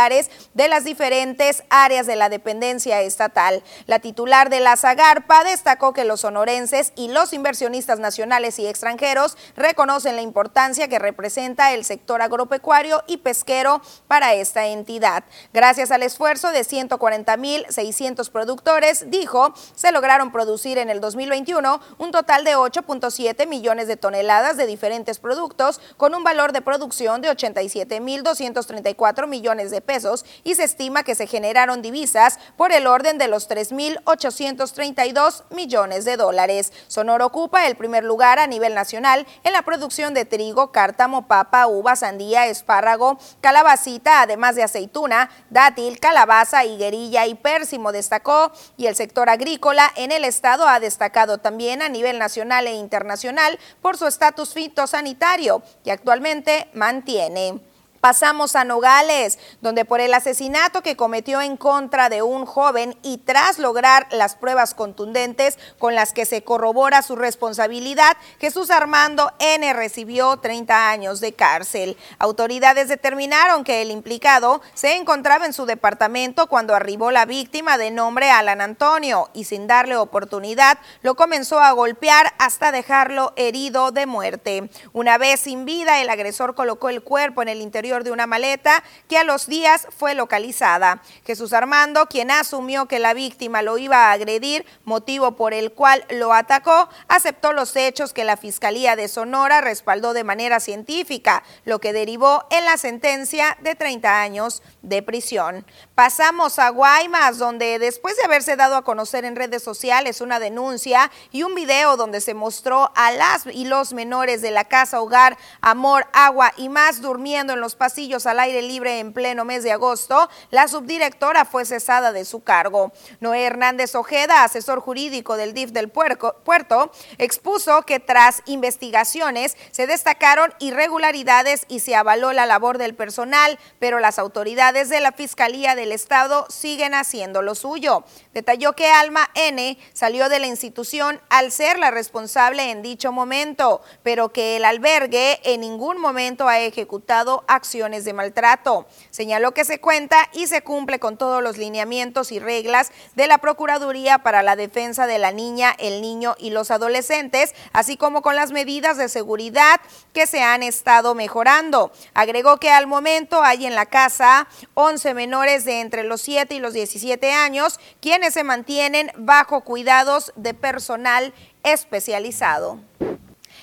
de las diferentes áreas de la dependencia estatal. La titular de la Zagarpa destacó que los sonorenses y los inversionistas nacionales y extranjeros reconocen la importancia que representa el sector agropecuario y pesquero para esta entidad. Gracias al esfuerzo de 140.600 productores, dijo, se lograron producir en el 2021 un total de 8.7 millones de toneladas de diferentes productos con un valor de producción de 87.234 millones de pesos y se estima que se generaron divisas por el orden de los 3.832 millones de dólares. Sonora ocupa el primer lugar a nivel nacional en la producción de trigo, cártamo, papa, uva, sandía, espárrago, calabacita, además de aceituna, dátil, calabaza, higuerilla y pérsimo destacó y el sector agrícola en el estado ha destacado también a nivel nacional e internacional por su estatus fitosanitario que actualmente mantiene. Pasamos a Nogales, donde por el asesinato que cometió en contra de un joven y tras lograr las pruebas contundentes con las que se corrobora su responsabilidad, Jesús Armando N recibió 30 años de cárcel. Autoridades determinaron que el implicado se encontraba en su departamento cuando arribó la víctima de nombre Alan Antonio y sin darle oportunidad lo comenzó a golpear hasta dejarlo herido de muerte. Una vez sin vida, el agresor colocó el cuerpo en el interior de una maleta que a los días fue localizada. Jesús Armando, quien asumió que la víctima lo iba a agredir, motivo por el cual lo atacó, aceptó los hechos que la Fiscalía de Sonora respaldó de manera científica, lo que derivó en la sentencia de 30 años de prisión. Pasamos a Guaymas, donde después de haberse dado a conocer en redes sociales una denuncia y un video donde se mostró a las y los menores de la casa hogar Amor, Agua y más durmiendo en los pasillos al aire libre en pleno mes de agosto, la subdirectora fue cesada de su cargo. Noé Hernández Ojeda, asesor jurídico del DIF del puerto, expuso que tras investigaciones se destacaron irregularidades y se avaló la labor del personal, pero las autoridades de la Fiscalía del Estado siguen haciendo lo suyo. Detalló que Alma N salió de la institución al ser la responsable en dicho momento, pero que el albergue en ningún momento ha ejecutado acciones de maltrato. Señaló que se cuenta y se cumple con todos los lineamientos y reglas de la Procuraduría para la defensa de la niña, el niño y los adolescentes, así como con las medidas de seguridad que se han estado mejorando. Agregó que al momento hay en la casa 11 menores de entre los 7 y los 17 años, quienes se mantienen bajo cuidados de personal especializado.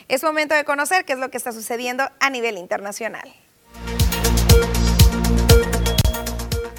Es momento de conocer qué es lo que está sucediendo a nivel internacional.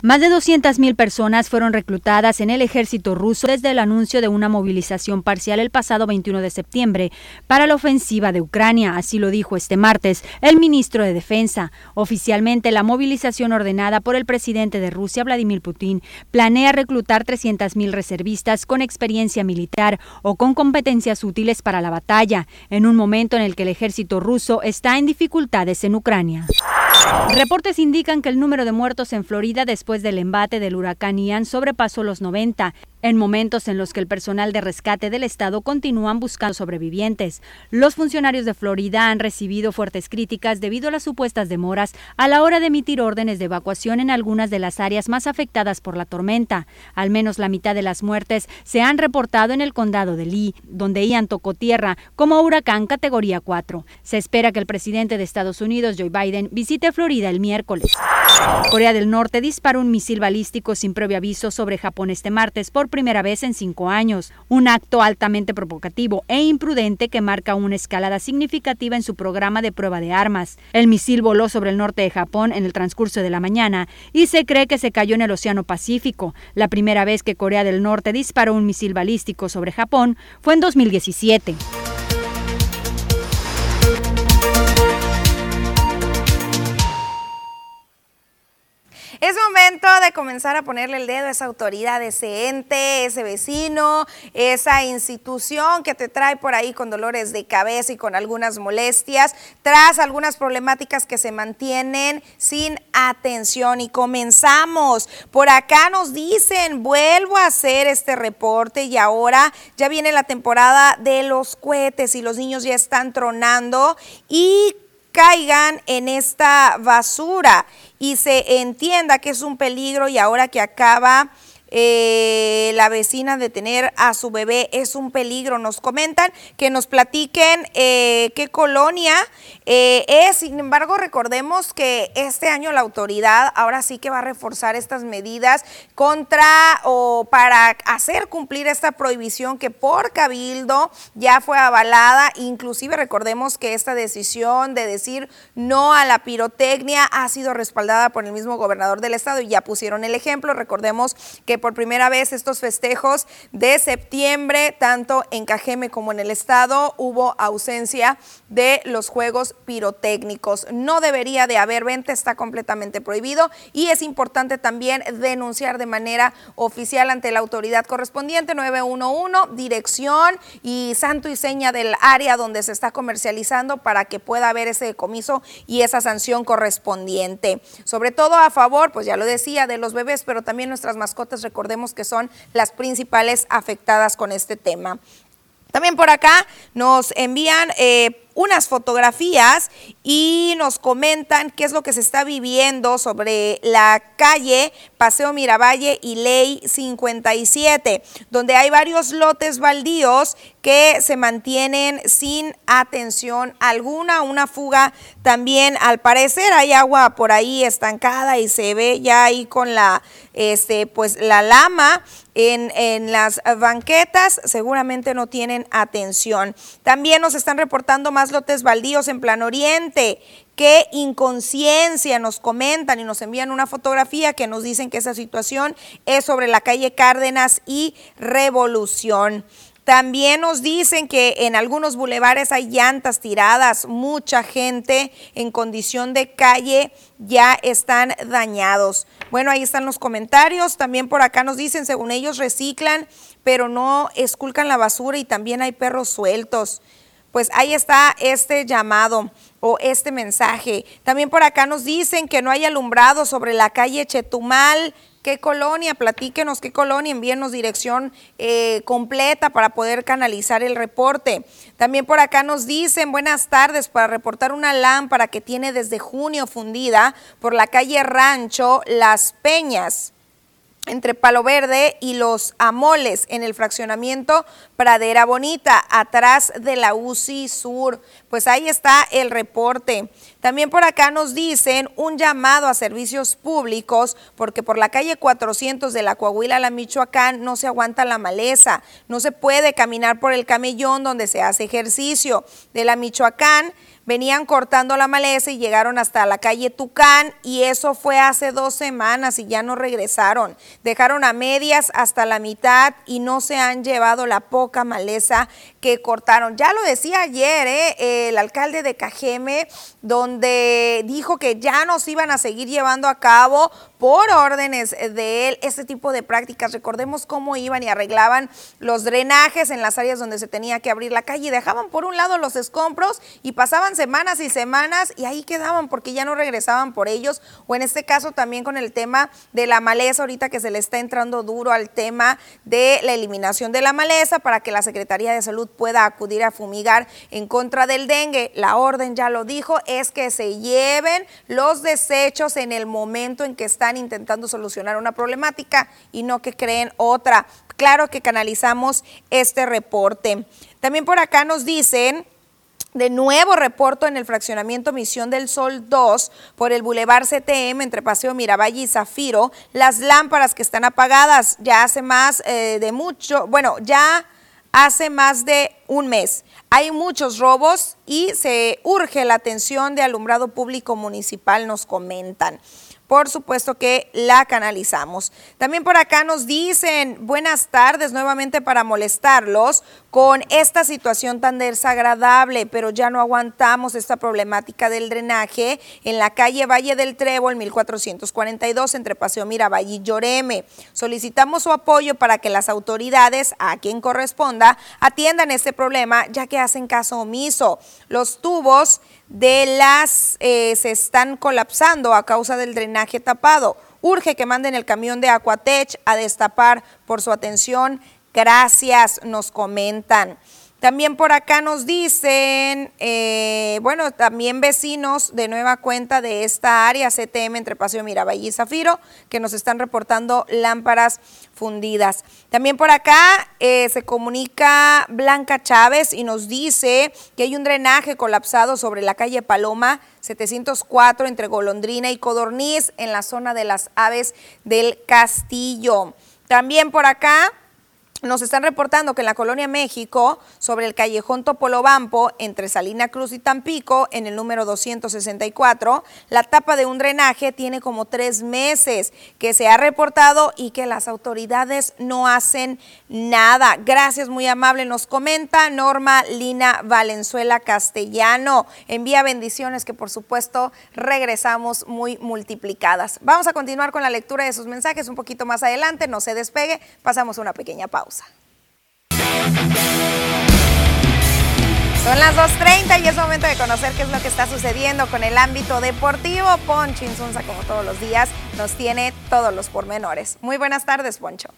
Más de 200.000 personas fueron reclutadas en el ejército ruso desde el anuncio de una movilización parcial el pasado 21 de septiembre para la ofensiva de Ucrania, así lo dijo este martes el ministro de Defensa. Oficialmente, la movilización ordenada por el presidente de Rusia, Vladimir Putin, planea reclutar 300.000 reservistas con experiencia militar o con competencias útiles para la batalla, en un momento en el que el ejército ruso está en dificultades en Ucrania. Reportes indican que el número de muertos en Florida después del embate del huracán Ian sobrepasó los 90 en momentos en los que el personal de rescate del estado continúan buscando sobrevivientes. Los funcionarios de Florida han recibido fuertes críticas debido a las supuestas demoras a la hora de emitir órdenes de evacuación en algunas de las áreas más afectadas por la tormenta. Al menos la mitad de las muertes se han reportado en el condado de Lee, donde Ian tocó tierra como huracán categoría 4. Se espera que el presidente de Estados Unidos, Joe Biden, visite Florida el miércoles. Corea del Norte disparó un misil balístico sin previo aviso sobre Japón este martes por primera vez en cinco años, un acto altamente provocativo e imprudente que marca una escalada significativa en su programa de prueba de armas. El misil voló sobre el norte de Japón en el transcurso de la mañana y se cree que se cayó en el Océano Pacífico. La primera vez que Corea del Norte disparó un misil balístico sobre Japón fue en 2017. Es momento de comenzar a ponerle el dedo a esa autoridad, ese ente, ese vecino, esa institución que te trae por ahí con dolores de cabeza y con algunas molestias, tras algunas problemáticas que se mantienen sin atención. Y comenzamos. Por acá nos dicen, vuelvo a hacer este reporte y ahora ya viene la temporada de los cohetes y los niños ya están tronando y caigan en esta basura y se entienda que es un peligro y ahora que acaba eh, la vecina de tener a su bebé es un peligro. Nos comentan que nos platiquen eh, qué colonia eh, es. Sin embargo, recordemos que este año la autoridad ahora sí que va a reforzar estas medidas contra o para hacer cumplir esta prohibición que por cabildo ya fue avalada. Inclusive recordemos que esta decisión de decir no a la pirotecnia ha sido respaldada por el mismo gobernador del estado y ya pusieron el ejemplo. Recordemos que por primera vez estos festejos de septiembre, tanto en Cajeme como en el estado, hubo ausencia de los juegos pirotécnicos. No debería de haber venta, está completamente prohibido y es importante también denunciar de manera oficial ante la autoridad correspondiente 911, dirección y santo y seña del área donde se está comercializando para que pueda haber ese decomiso y esa sanción correspondiente. Sobre todo a favor, pues ya lo decía, de los bebés, pero también nuestras mascotas, recordemos que son las principales afectadas con este tema. También por acá nos envían eh, unas fotografías y nos comentan qué es lo que se está viviendo sobre la calle Paseo Miravalle y Ley 57, donde hay varios lotes baldíos que se mantienen sin atención alguna, una fuga también al parecer hay agua por ahí estancada y se ve ya ahí con la este pues la lama en, en las banquetas, seguramente no tienen atención. También nos están reportando más lotes baldíos en Plan Oriente. Qué inconsciencia nos comentan y nos envían una fotografía que nos dicen que esa situación es sobre la calle Cárdenas y Revolución. También nos dicen que en algunos bulevares hay llantas tiradas, mucha gente en condición de calle ya están dañados. Bueno, ahí están los comentarios. También por acá nos dicen, según ellos reciclan, pero no esculcan la basura y también hay perros sueltos pues ahí está este llamado o este mensaje. También por acá nos dicen que no hay alumbrado sobre la calle Chetumal. ¿Qué colonia? Platíquenos qué colonia, envíenos dirección eh, completa para poder canalizar el reporte. También por acá nos dicen, buenas tardes, para reportar una lámpara que tiene desde junio fundida por la calle Rancho Las Peñas entre Palo Verde y los Amoles en el fraccionamiento Pradera Bonita, atrás de la UCI Sur. Pues ahí está el reporte. También por acá nos dicen un llamado a servicios públicos porque por la calle 400 de la Coahuila la Michoacán no se aguanta la maleza, no se puede caminar por el camellón donde se hace ejercicio. De la Michoacán venían cortando la maleza y llegaron hasta la calle Tucán y eso fue hace dos semanas y ya no regresaron. Dejaron a medias hasta la mitad y no se han llevado la poca maleza que cortaron. Ya lo decía ayer ¿eh? el alcalde de Cajeme, donde dijo que ya nos iban a seguir llevando a cabo por órdenes de él este tipo de prácticas. Recordemos cómo iban y arreglaban los drenajes en las áreas donde se tenía que abrir la calle dejaban por un lado los escombros y pasaban semanas y semanas y ahí quedaban porque ya no regresaban por ellos. O en este caso también con el tema de la maleza, ahorita que se le está entrando duro al tema de la eliminación de la maleza para que la Secretaría de Salud pueda acudir a fumigar en contra del dengue. La orden ya lo dijo, es que se lleven los desechos en el momento en que están intentando solucionar una problemática y no que creen otra. Claro que canalizamos este reporte. También por acá nos dicen de nuevo reporto en el fraccionamiento Misión del Sol 2 por el Boulevard CTM entre Paseo Miravalle y Zafiro, las lámparas que están apagadas ya hace más eh, de mucho, bueno, ya hace más de un mes. Hay muchos robos y se urge la atención de alumbrado público municipal, nos comentan por supuesto que la canalizamos. También por acá nos dicen buenas tardes nuevamente para molestarlos con esta situación tan desagradable, pero ya no aguantamos esta problemática del drenaje en la calle Valle del Trébol 1442 entre Paseo Miravalle y Lloreme. Solicitamos su apoyo para que las autoridades, a quien corresponda, atiendan este problema ya que hacen caso omiso. Los tubos de las eh, se están colapsando a causa del drenaje tapado. Urge que manden el camión de Aquatech a destapar por su atención. Gracias, nos comentan. También por acá nos dicen, eh, bueno, también vecinos de nueva cuenta de esta área CTM entre Paseo Miravalle y Zafiro, que nos están reportando lámparas fundidas. También por acá eh, se comunica Blanca Chávez y nos dice que hay un drenaje colapsado sobre la calle Paloma 704 entre Golondrina y Codorniz en la zona de las aves del castillo. También por acá nos están reportando que en la colonia México, sobre el callejón Topolobampo, entre Salina Cruz y Tampico, en el número 264, la tapa de un drenaje tiene como tres meses que se ha reportado y que las autoridades no hacen nada. Gracias, muy amable, nos comenta Norma Lina Valenzuela Castellano. Envía bendiciones que por supuesto regresamos muy multiplicadas. Vamos a continuar con la lectura de sus mensajes un poquito más adelante, no se despegue, pasamos una pequeña pausa. Son las 2.30 y es momento de conocer qué es lo que está sucediendo con el ámbito deportivo. Poncho Insunza, como todos los días, nos tiene todos los pormenores. Muy buenas tardes, Poncho.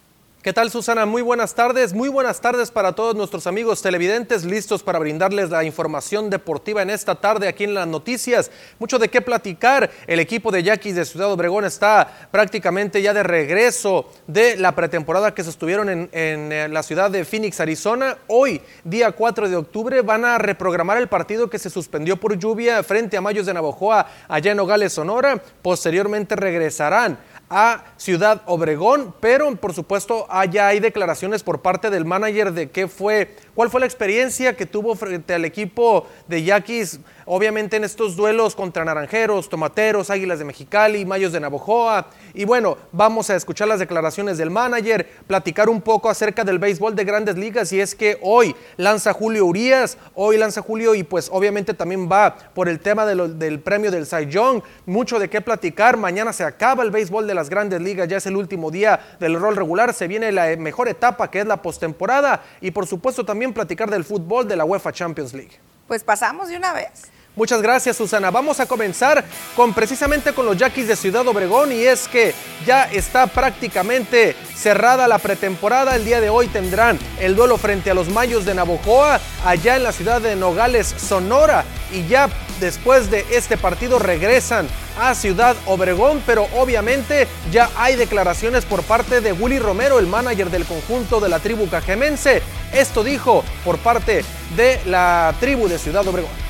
¿Qué tal Susana? Muy buenas tardes, muy buenas tardes para todos nuestros amigos televidentes listos para brindarles la información deportiva en esta tarde aquí en las noticias. Mucho de qué platicar. El equipo de Yaquis de Ciudad Obregón está prácticamente ya de regreso de la pretemporada que se estuvieron en, en eh, la ciudad de Phoenix, Arizona. Hoy, día 4 de octubre, van a reprogramar el partido que se suspendió por lluvia frente a Mayos de Navojoa allá en Nogales, Sonora. Posteriormente regresarán a Ciudad Obregón, pero por supuesto allá hay declaraciones por parte del manager de qué fue, cuál fue la experiencia que tuvo frente al equipo de Yaquis obviamente en estos duelos contra Naranjeros, Tomateros, Águilas de Mexicali, Mayos de Navojoa. Y bueno, vamos a escuchar las declaraciones del manager, platicar un poco acerca del béisbol de grandes ligas y es que hoy lanza Julio Urias, hoy lanza Julio y pues obviamente también va por el tema del premio del Cy Young, mucho de qué platicar, mañana se acaba el béisbol de las grandes ligas, ya es el último día del rol regular, se viene la mejor etapa que es la postemporada y por supuesto también platicar del fútbol de la UEFA Champions League. Pues pasamos de una vez. Muchas gracias Susana. Vamos a comenzar con precisamente con los Yaquis de Ciudad Obregón y es que ya está prácticamente cerrada la pretemporada. El día de hoy tendrán el duelo frente a los Mayos de Navojoa allá en la ciudad de Nogales, Sonora y ya después de este partido regresan a Ciudad Obregón, pero obviamente ya hay declaraciones por parte de Willy Romero, el manager del conjunto de la tribu cajemense. Esto dijo por parte de la tribu de Ciudad Obregón.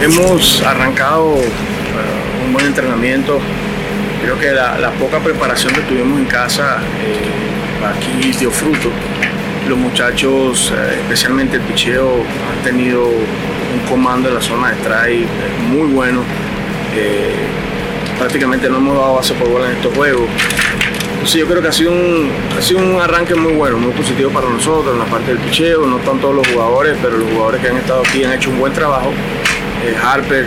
Hemos arrancado eh, un buen entrenamiento. Creo que la, poca preparación que tuvimos en casa eh, aquí dio fruto. Los muchachos, eh, especialmente el picheo, han tenido un comando en la zona de strike muy bueno. prácticamente no hemos dado base por bola en estos juegos. Sí, yo creo que ha sido, un, arranque muy bueno, muy positivo para nosotros en la parte del picheo, no tanto los jugadores, pero los jugadores que han estado aquí han hecho un buen trabajo. Eh, Harper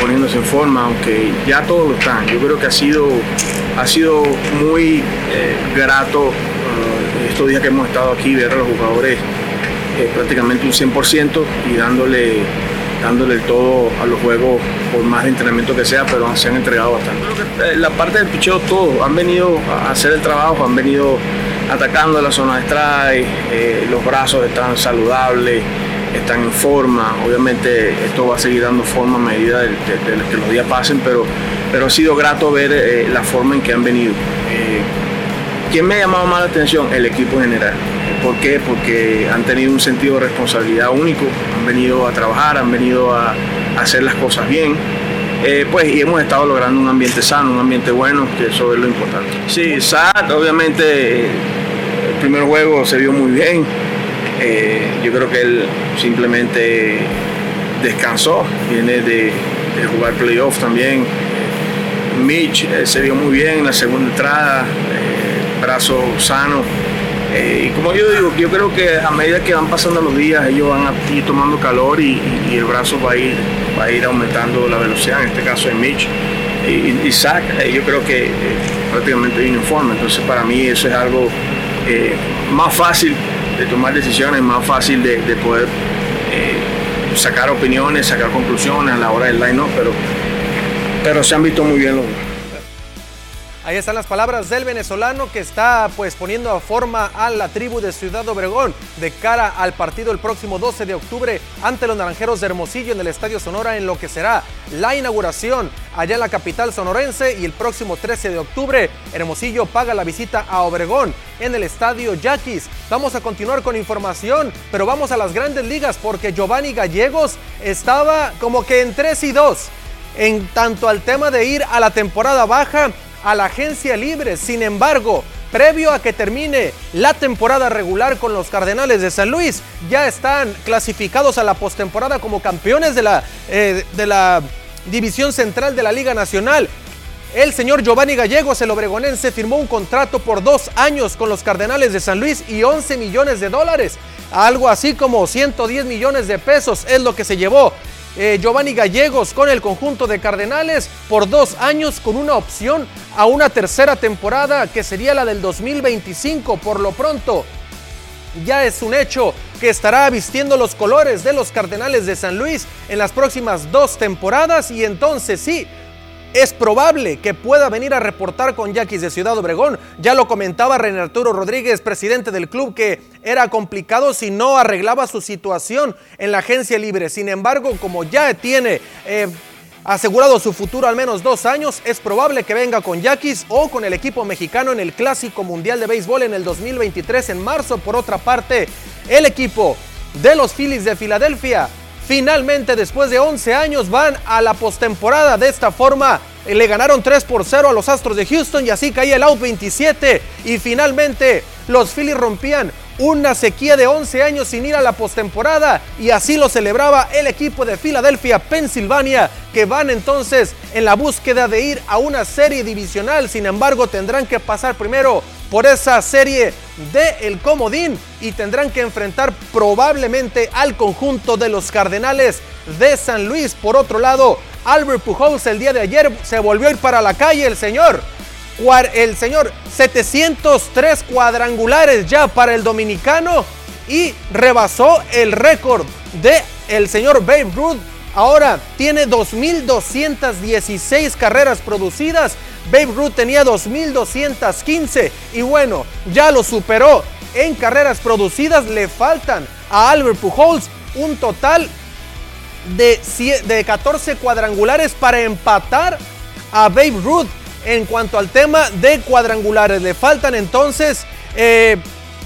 poniéndose en forma, aunque ya todos lo están. Yo creo que ha sido, ha sido muy eh, grato eh, estos días que hemos estado aquí ver a los jugadores prácticamente un 100% y dándole dándole el todo a los juegos por más de entrenamiento que sea, pero se han entregado bastante. la parte del picheo, todo, han venido a hacer el trabajo, han venido atacando la zona de strike, los brazos están saludables, están en forma. Obviamente esto va a seguir dando forma a medida de, que los días pasen, pero, pero ha sido grato ver eh, la forma en que han venido. Eh, ¿Quién me ha llamado más la atención? El equipo en general. ¿Por qué? Porque han tenido un sentido de responsabilidad único, han venido a trabajar, han venido a, hacer las cosas bien. Eh, pues y hemos estado logrando un ambiente sano, un ambiente bueno, que eso es lo importante. Sí, Sad, obviamente el primer juego se vio muy bien, eh, yo creo que él simplemente descansó, viene de, jugar playoff también. Mitch eh, se vio muy bien en la segunda entrada, eh, brazo sano. y como yo digo, yo creo que a medida que van pasando los días, ellos van a ir tomando calor y, el brazo va a, ir, va a ir aumentando la velocidad, en este caso de Mitch. Y, Zach, yo creo que prácticamente en forma, entonces para mí eso es algo más fácil de tomar decisiones, más fácil de, poder eh, sacar opiniones, sacar conclusiones a la hora del line-up, pero, pero se han visto muy bien los Ahí están las palabras del venezolano que está pues poniendo a forma a la tribu de Ciudad Obregón de cara al partido el próximo 12 de octubre ante los Naranjeros de Hermosillo en el Estadio Sonora en lo que será la inauguración allá en la capital sonorense y el próximo 13 de octubre Hermosillo paga la visita a Obregón en el Estadio Yaquis. Vamos a continuar con información, pero vamos a las grandes ligas porque Giovanni Gallegos estaba como que en 3 y 2 en tanto al tema de ir a la temporada baja a la agencia libre. Sin embargo, previo a que termine la temporada regular con los Cardenales de San Luis, ya están clasificados a la postemporada como campeones de la, eh, de la División Central de la Liga Nacional. El señor Giovanni Gallegos, el obregonense, firmó un contrato por dos años con los Cardenales de San Luis y 11 millones de dólares. Algo así como 110 millones de pesos es lo que se llevó eh, Giovanni Gallegos con el conjunto de Cardenales por dos años con una opción a una tercera temporada que sería la del 2025. Por lo pronto, ya es un hecho que estará vistiendo los colores de los Cardenales de San Luis en las próximas dos temporadas y entonces sí, es probable que pueda venir a reportar con Yaquis de Ciudad Obregón. Ya lo comentaba René Arturo Rodríguez, presidente del club, que era complicado si no arreglaba su situación en la agencia libre. Sin embargo, como ya tiene eh, asegurado su futuro al menos dos años, es probable que venga con Yaquis o con el equipo mexicano en el Clásico Mundial de Béisbol en el 2023 en marzo. Por otra parte, el equipo de los Phillies de Filadelfia Finalmente, después de 11 años, van a la postemporada. De esta forma, le ganaron 3 por 0 a los Astros de Houston y así caía el out 27. Y finalmente, los Phillies rompían una sequía de 11 años sin ir a la postemporada y así lo celebraba el equipo de Filadelfia, Pensilvania, que van entonces en la búsqueda de ir a una serie divisional. Sin embargo, tendrán que pasar primero por esa serie de el comodín y tendrán que enfrentar probablemente al conjunto de los Cardenales de San Luis. Por otro lado, Albert Pujols el día de ayer se volvió a ir para la calle el señor. El señor 703 cuadrangulares ya para el dominicano y rebasó el récord de el señor Babe Ruth. Ahora tiene 2.216 carreras producidas Babe Ruth tenía 2.215 y bueno, ya lo superó. En carreras producidas le faltan a Albert Pujols un total de, de 14 cuadrangulares para empatar a Babe Ruth. En cuanto al tema de cuadrangulares, le faltan entonces eh,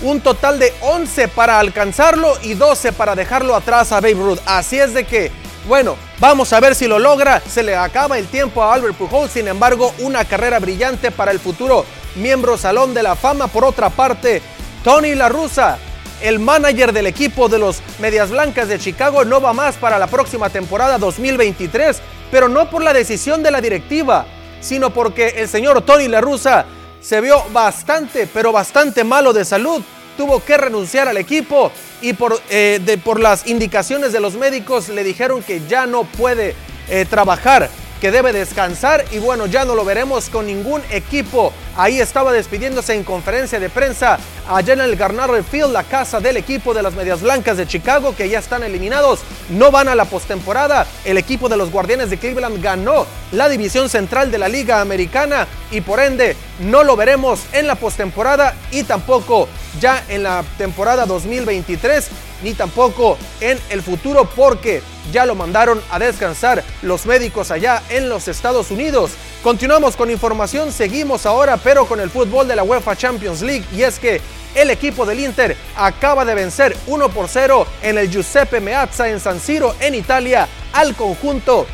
un total de 11 para alcanzarlo y 12 para dejarlo atrás a Babe Ruth. Así es de que bueno, vamos a ver si lo logra. Se le acaba el tiempo a Albert Pujols, sin embargo, una carrera brillante para el futuro miembro Salón de la Fama. Por otra parte, Tony La Russa, el manager del equipo de los Medias Blancas de Chicago, no va más para la próxima temporada 2023, pero no por la decisión de la directiva, sino porque el señor Tony La Russa se vio bastante, pero bastante malo de salud tuvo que renunciar al equipo y por, eh, de, por las indicaciones de los médicos le dijeron que ya no puede eh, trabajar que debe descansar y bueno, ya no lo veremos con ningún equipo. Ahí estaba despidiéndose en conferencia de prensa allá en el Garnard Field, la casa del equipo de las Medias Blancas de Chicago, que ya están eliminados, no van a la postemporada. El equipo de los Guardianes de Cleveland ganó la división central de la Liga Americana y por ende no lo veremos en la postemporada y tampoco ya en la temporada 2023 ni tampoco en el futuro porque ya lo mandaron a descansar los médicos allá en los Estados Unidos. Continuamos con información, seguimos ahora pero con el fútbol de la UEFA Champions League y es que el equipo del Inter acaba de vencer 1 por 0 en el Giuseppe Meazza en San Siro en Italia al conjunto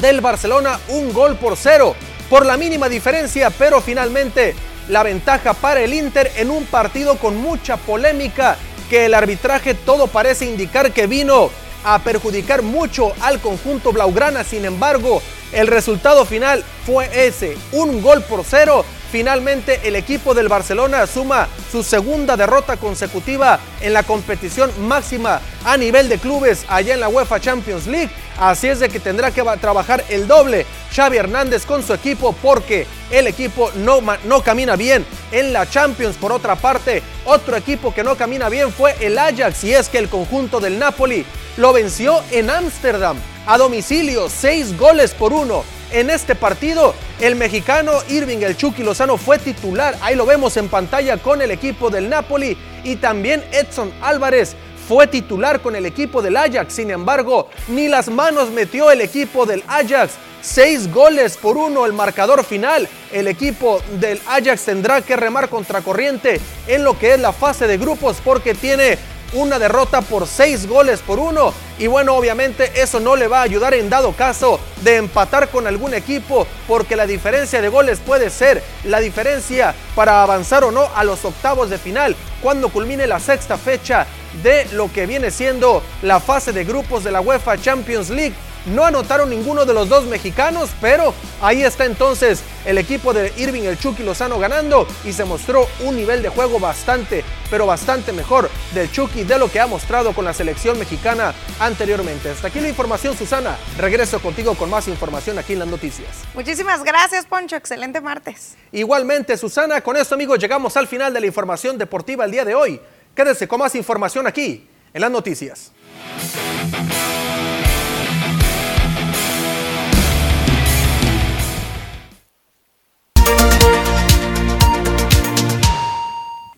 del Barcelona un gol por cero por la mínima diferencia pero finalmente la ventaja para el Inter en un partido con mucha polémica que el arbitraje todo parece indicar que vino a perjudicar mucho al conjunto Blaugrana. Sin embargo, el resultado final fue ese, un gol por cero. Finalmente el equipo del Barcelona suma su segunda derrota consecutiva en la competición máxima a nivel de clubes allá en la UEFA Champions League. Así es de que tendrá que trabajar el doble Xavi Hernández con su equipo porque el equipo no, no camina bien en la Champions. Por otra parte, otro equipo que no camina bien fue el Ajax y es que el conjunto del Napoli lo venció en Ámsterdam a domicilio, seis goles por uno. En este partido, el mexicano Irving El Chucky Lozano fue titular. Ahí lo vemos en pantalla con el equipo del Napoli. Y también Edson Álvarez fue titular con el equipo del Ajax. Sin embargo, ni las manos metió el equipo del Ajax. Seis goles por uno el marcador final. El equipo del Ajax tendrá que remar contracorriente en lo que es la fase de grupos porque tiene una derrota por seis goles por uno. Y bueno, obviamente eso no le va a ayudar en dado caso de empatar con algún equipo, porque la diferencia de goles puede ser la diferencia para avanzar o no a los octavos de final, cuando culmine la sexta fecha de lo que viene siendo la fase de grupos de la UEFA Champions League. No anotaron ninguno de los dos mexicanos, pero ahí está entonces el equipo de Irving el Chucky Lozano ganando y se mostró un nivel de juego bastante, pero bastante mejor del Chucky de lo que ha mostrado con la selección mexicana anteriormente. Hasta aquí la información, Susana. Regreso contigo con más información aquí en las noticias. Muchísimas gracias, Poncho. Excelente martes. Igualmente, Susana, con esto, amigos, llegamos al final de la información deportiva el día de hoy. Quédese con más información aquí en las noticias.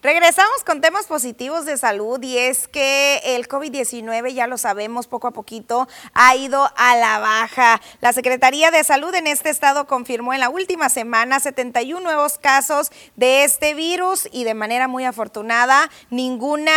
Regresamos con temas positivos de salud y es que el COVID-19, ya lo sabemos, poco a poquito ha ido a la baja. La Secretaría de Salud en este estado confirmó en la última semana 71 nuevos casos de este virus y de manera muy afortunada ninguna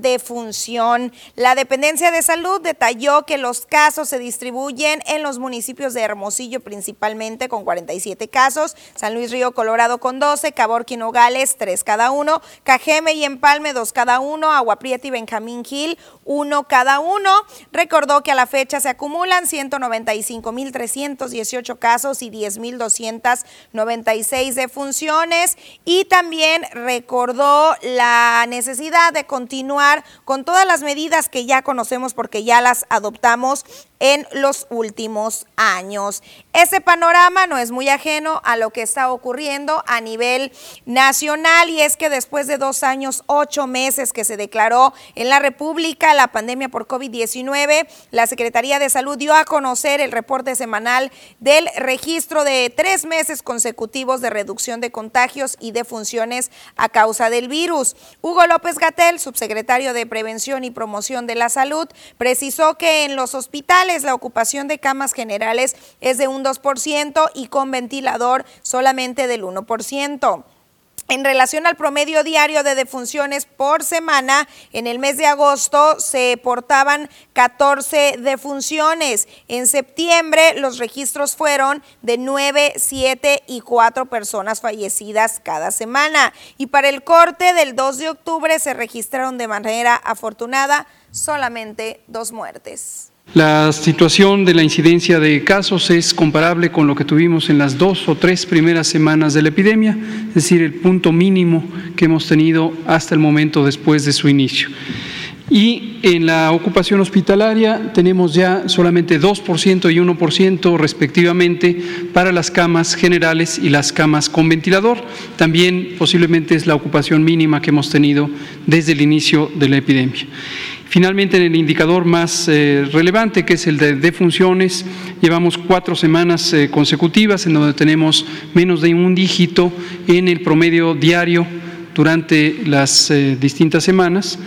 de función. La dependencia de salud detalló que los casos se distribuyen en los municipios de Hermosillo principalmente con 47 casos, San Luis Río Colorado con 12, Caborqui Nogales 3 cada uno, Cajeme y Empalme 2 cada uno, Agua Prieta y Benjamín Gil 1 cada uno. Recordó que a la fecha se acumulan 195.318 casos y 10.296 defunciones y también recordó la necesidad de continuar con todas las medidas que ya conocemos porque ya las adoptamos en los últimos años. Ese panorama no es muy ajeno a lo que está ocurriendo a nivel nacional y es que después de dos años, ocho meses que se declaró en la República la pandemia por COVID-19, la Secretaría de Salud dio a conocer el reporte semanal del registro de tres meses consecutivos de reducción de contagios y de funciones a causa del virus. Hugo López Gatel, subsecretario de Prevención y Promoción de la Salud, precisó que en los hospitales la ocupación de camas generales es de un 2% y con ventilador solamente del 1%. En relación al promedio diario de defunciones por semana, en el mes de agosto se portaban 14 defunciones. En septiembre los registros fueron de 9, 7 y 4 personas fallecidas cada semana. Y para el corte del 2 de octubre se registraron de manera afortunada solamente dos muertes. La situación de la incidencia de casos es comparable con lo que tuvimos en las dos o tres primeras semanas de la epidemia, es decir, el punto mínimo que hemos tenido hasta el momento después de su inicio. Y en la ocupación hospitalaria tenemos ya solamente 2% y 1% respectivamente para las camas generales y las camas con ventilador. También posiblemente es la ocupación mínima que hemos tenido desde el inicio de la epidemia. Finalmente, en el indicador más eh, relevante, que es el de defunciones, llevamos cuatro semanas eh, consecutivas en donde tenemos menos de un dígito en el promedio diario durante las eh, distintas semanas.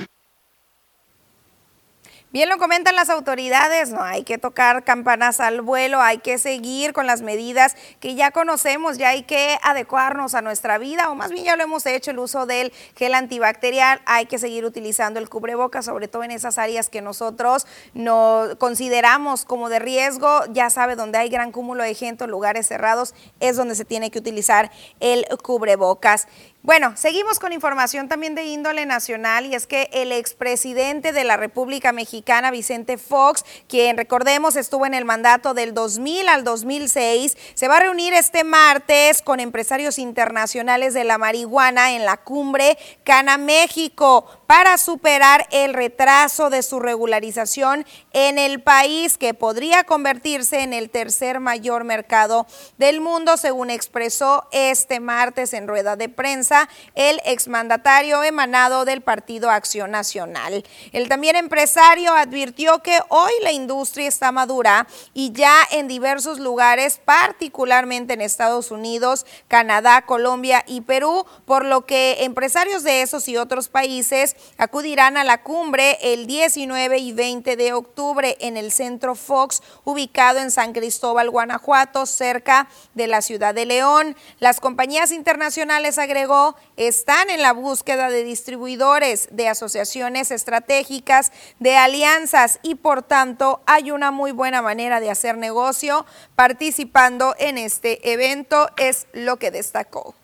Bien lo comentan las autoridades, no hay que tocar campanas al vuelo, hay que seguir con las medidas que ya conocemos, ya hay que adecuarnos a nuestra vida, o más bien ya lo hemos hecho, el uso del gel antibacterial, hay que seguir utilizando el cubreboca, sobre todo en esas áreas que nosotros no consideramos como de riesgo, ya sabe, donde hay gran cúmulo de gente, lugares cerrados, es donde se tiene que utilizar el cubrebocas. Bueno, seguimos con información también de índole nacional y es que el expresidente de la República Mexicana, Vicente Fox, quien recordemos estuvo en el mandato del 2000 al 2006, se va a reunir este martes con empresarios internacionales de la marihuana en la cumbre Cana México para superar el retraso de su regularización en el país, que podría convertirse en el tercer mayor mercado del mundo, según expresó este martes en rueda de prensa el exmandatario emanado del Partido Acción Nacional. El también empresario advirtió que hoy la industria está madura y ya en diversos lugares, particularmente en Estados Unidos, Canadá, Colombia y Perú, por lo que empresarios de esos y otros países acudirán a la cumbre el 19 y 20 de octubre en el Centro Fox, ubicado en San Cristóbal, Guanajuato, cerca de la ciudad de León. Las compañías internacionales, agregó, están en la búsqueda de distribuidores, de asociaciones estratégicas, de alianzas y por tanto hay una muy buena manera de hacer negocio participando en este evento, es lo que destacó.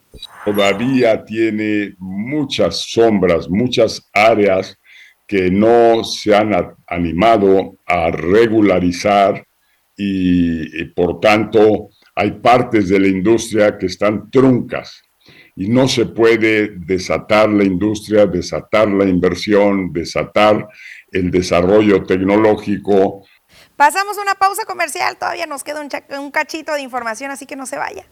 Todavía tiene muchas sombras, muchas áreas que no se han animado a regularizar y, por tanto hay partes de la industria que están truncas y no se puede desatar la industria, desatar la inversión, desatar el desarrollo tecnológico. Pasamos una pausa comercial, todavía nos queda un, un cachito de información, así que no se vaya.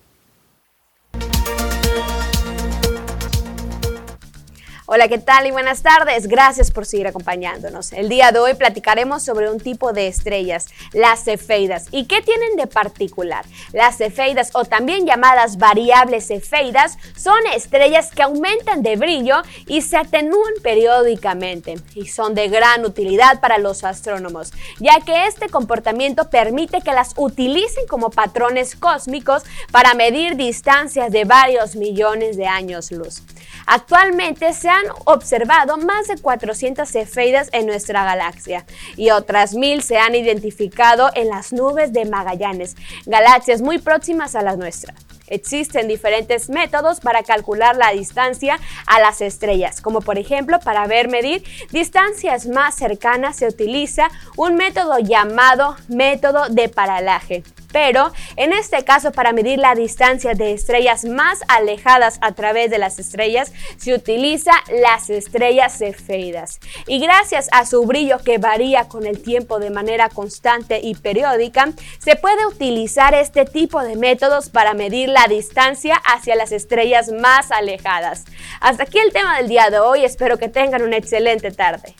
Hola, ¿qué tal y buenas tardes? Gracias por seguir acompañándonos. El día de hoy platicaremos sobre un tipo de estrellas, las cefeidas. ¿Y qué tienen de particular? Las cefeidas, o también llamadas variables cefeidas, son estrellas que aumentan de brillo y se atenúan periódicamente y son de gran utilidad para los astrónomos, ya que este comportamiento permite que las utilicen como patrones cósmicos para medir distancias de varios millones de años luz. Actualmente se han observado más de 400 cefeidas en nuestra galaxia y otras mil se han identificado en las nubes de Magallanes, galaxias muy próximas a las nuestras. Existen diferentes métodos para calcular la distancia a las estrellas, como por ejemplo para ver medir distancias más cercanas se utiliza un método llamado método de paralaje. Pero en este caso para medir la distancia de estrellas más alejadas a través de las estrellas se utiliza las estrellas cefeidas. Y gracias a su brillo que varía con el tiempo de manera constante y periódica se puede utilizar este tipo de métodos para medir la distancia hacia las estrellas más alejadas. Hasta aquí el tema del día de hoy, espero que tengan una excelente tarde.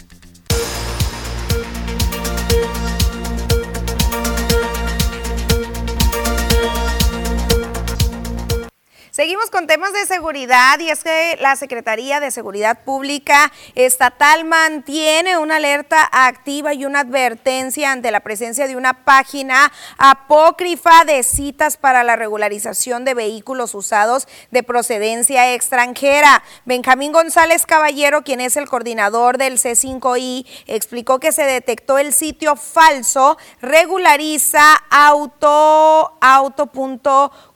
Seguimos con temas de seguridad y es que la Secretaría de Seguridad Pública Estatal mantiene una alerta activa y una advertencia ante la presencia de una página apócrifa de citas para la regularización de vehículos usados de procedencia extranjera. Benjamín González Caballero, quien es el coordinador del C5I, explicó que se detectó el sitio falso regulariza auto,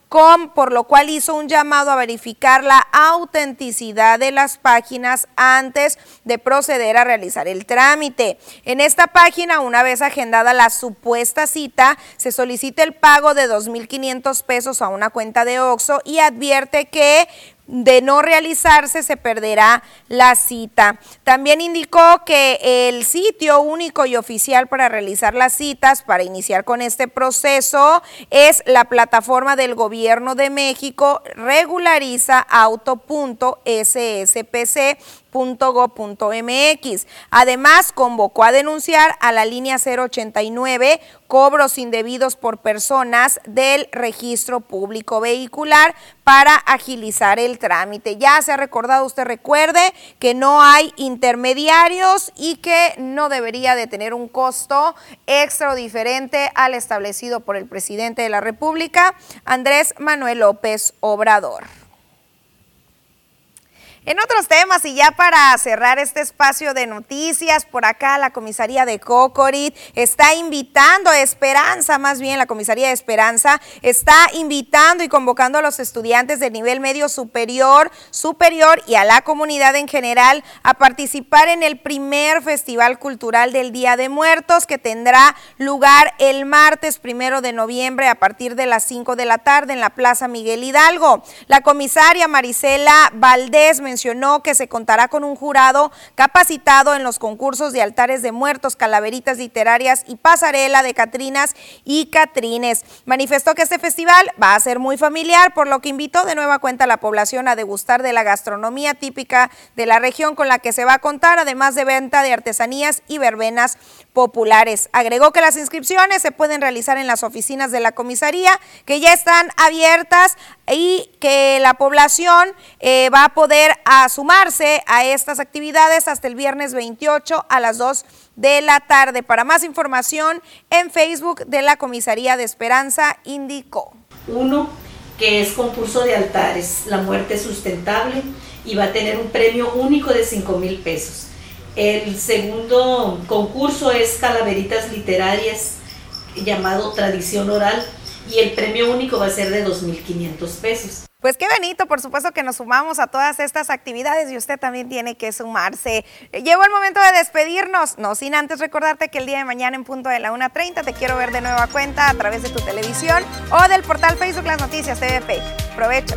por lo cual hizo un llamado a verificar la autenticidad de las páginas antes de proceder a realizar el trámite. En esta página, una vez agendada la supuesta cita, se solicita el pago de 2.500 pesos a una cuenta de OXO y advierte que de no realizarse se perderá la cita. También indicó que el sitio único y oficial para realizar las citas, para iniciar con este proceso, es la plataforma del Gobierno de México regulariza .go.mx. Además, convocó a denunciar a la línea 089 cobros indebidos por personas del registro público vehicular para agilizar el trámite. Ya se ha recordado, usted recuerde que no hay intermediarios y que no debería de tener un costo extra o diferente al establecido por el presidente de la República, Andrés Manuel López Obrador. En otros temas y ya para cerrar este espacio de noticias, por acá la comisaría de Cocorit está invitando, Esperanza más bien, la comisaría de Esperanza está invitando y convocando a los estudiantes de nivel medio superior, superior y a la comunidad en general a participar en el primer Festival Cultural del Día de Muertos que tendrá lugar el martes primero de noviembre a partir de las 5 de la tarde en la Plaza Miguel Hidalgo. La comisaria Marisela Valdés mencionó que se contará con un jurado capacitado en los concursos de altares de muertos, calaveritas literarias y pasarela de Catrinas y Catrines. Manifestó que este festival va a ser muy familiar, por lo que invitó de nueva cuenta a la población a degustar de la gastronomía típica de la región con la que se va a contar, además de venta de artesanías y verbenas populares. Agregó que las inscripciones se pueden realizar en las oficinas de la comisaría, que ya están abiertas y que la población eh, va a poder sumarse a estas actividades hasta el viernes 28 a las 2 de la tarde. Para más información en Facebook de la Comisaría de Esperanza indicó. Uno, que es concurso de altares, la muerte sustentable, y va a tener un premio único de 5 mil pesos. El segundo concurso es Calaveritas Literarias, llamado Tradición Oral, y el premio único va a ser de 2.500 pesos. Pues qué bonito, por supuesto que nos sumamos a todas estas actividades y usted también tiene que sumarse. Llegó el momento de despedirnos, no sin antes recordarte que el día de mañana en punto de la 1.30 te quiero ver de nueva cuenta a través de tu televisión o del portal Facebook Las Noticias TVP. Provecho.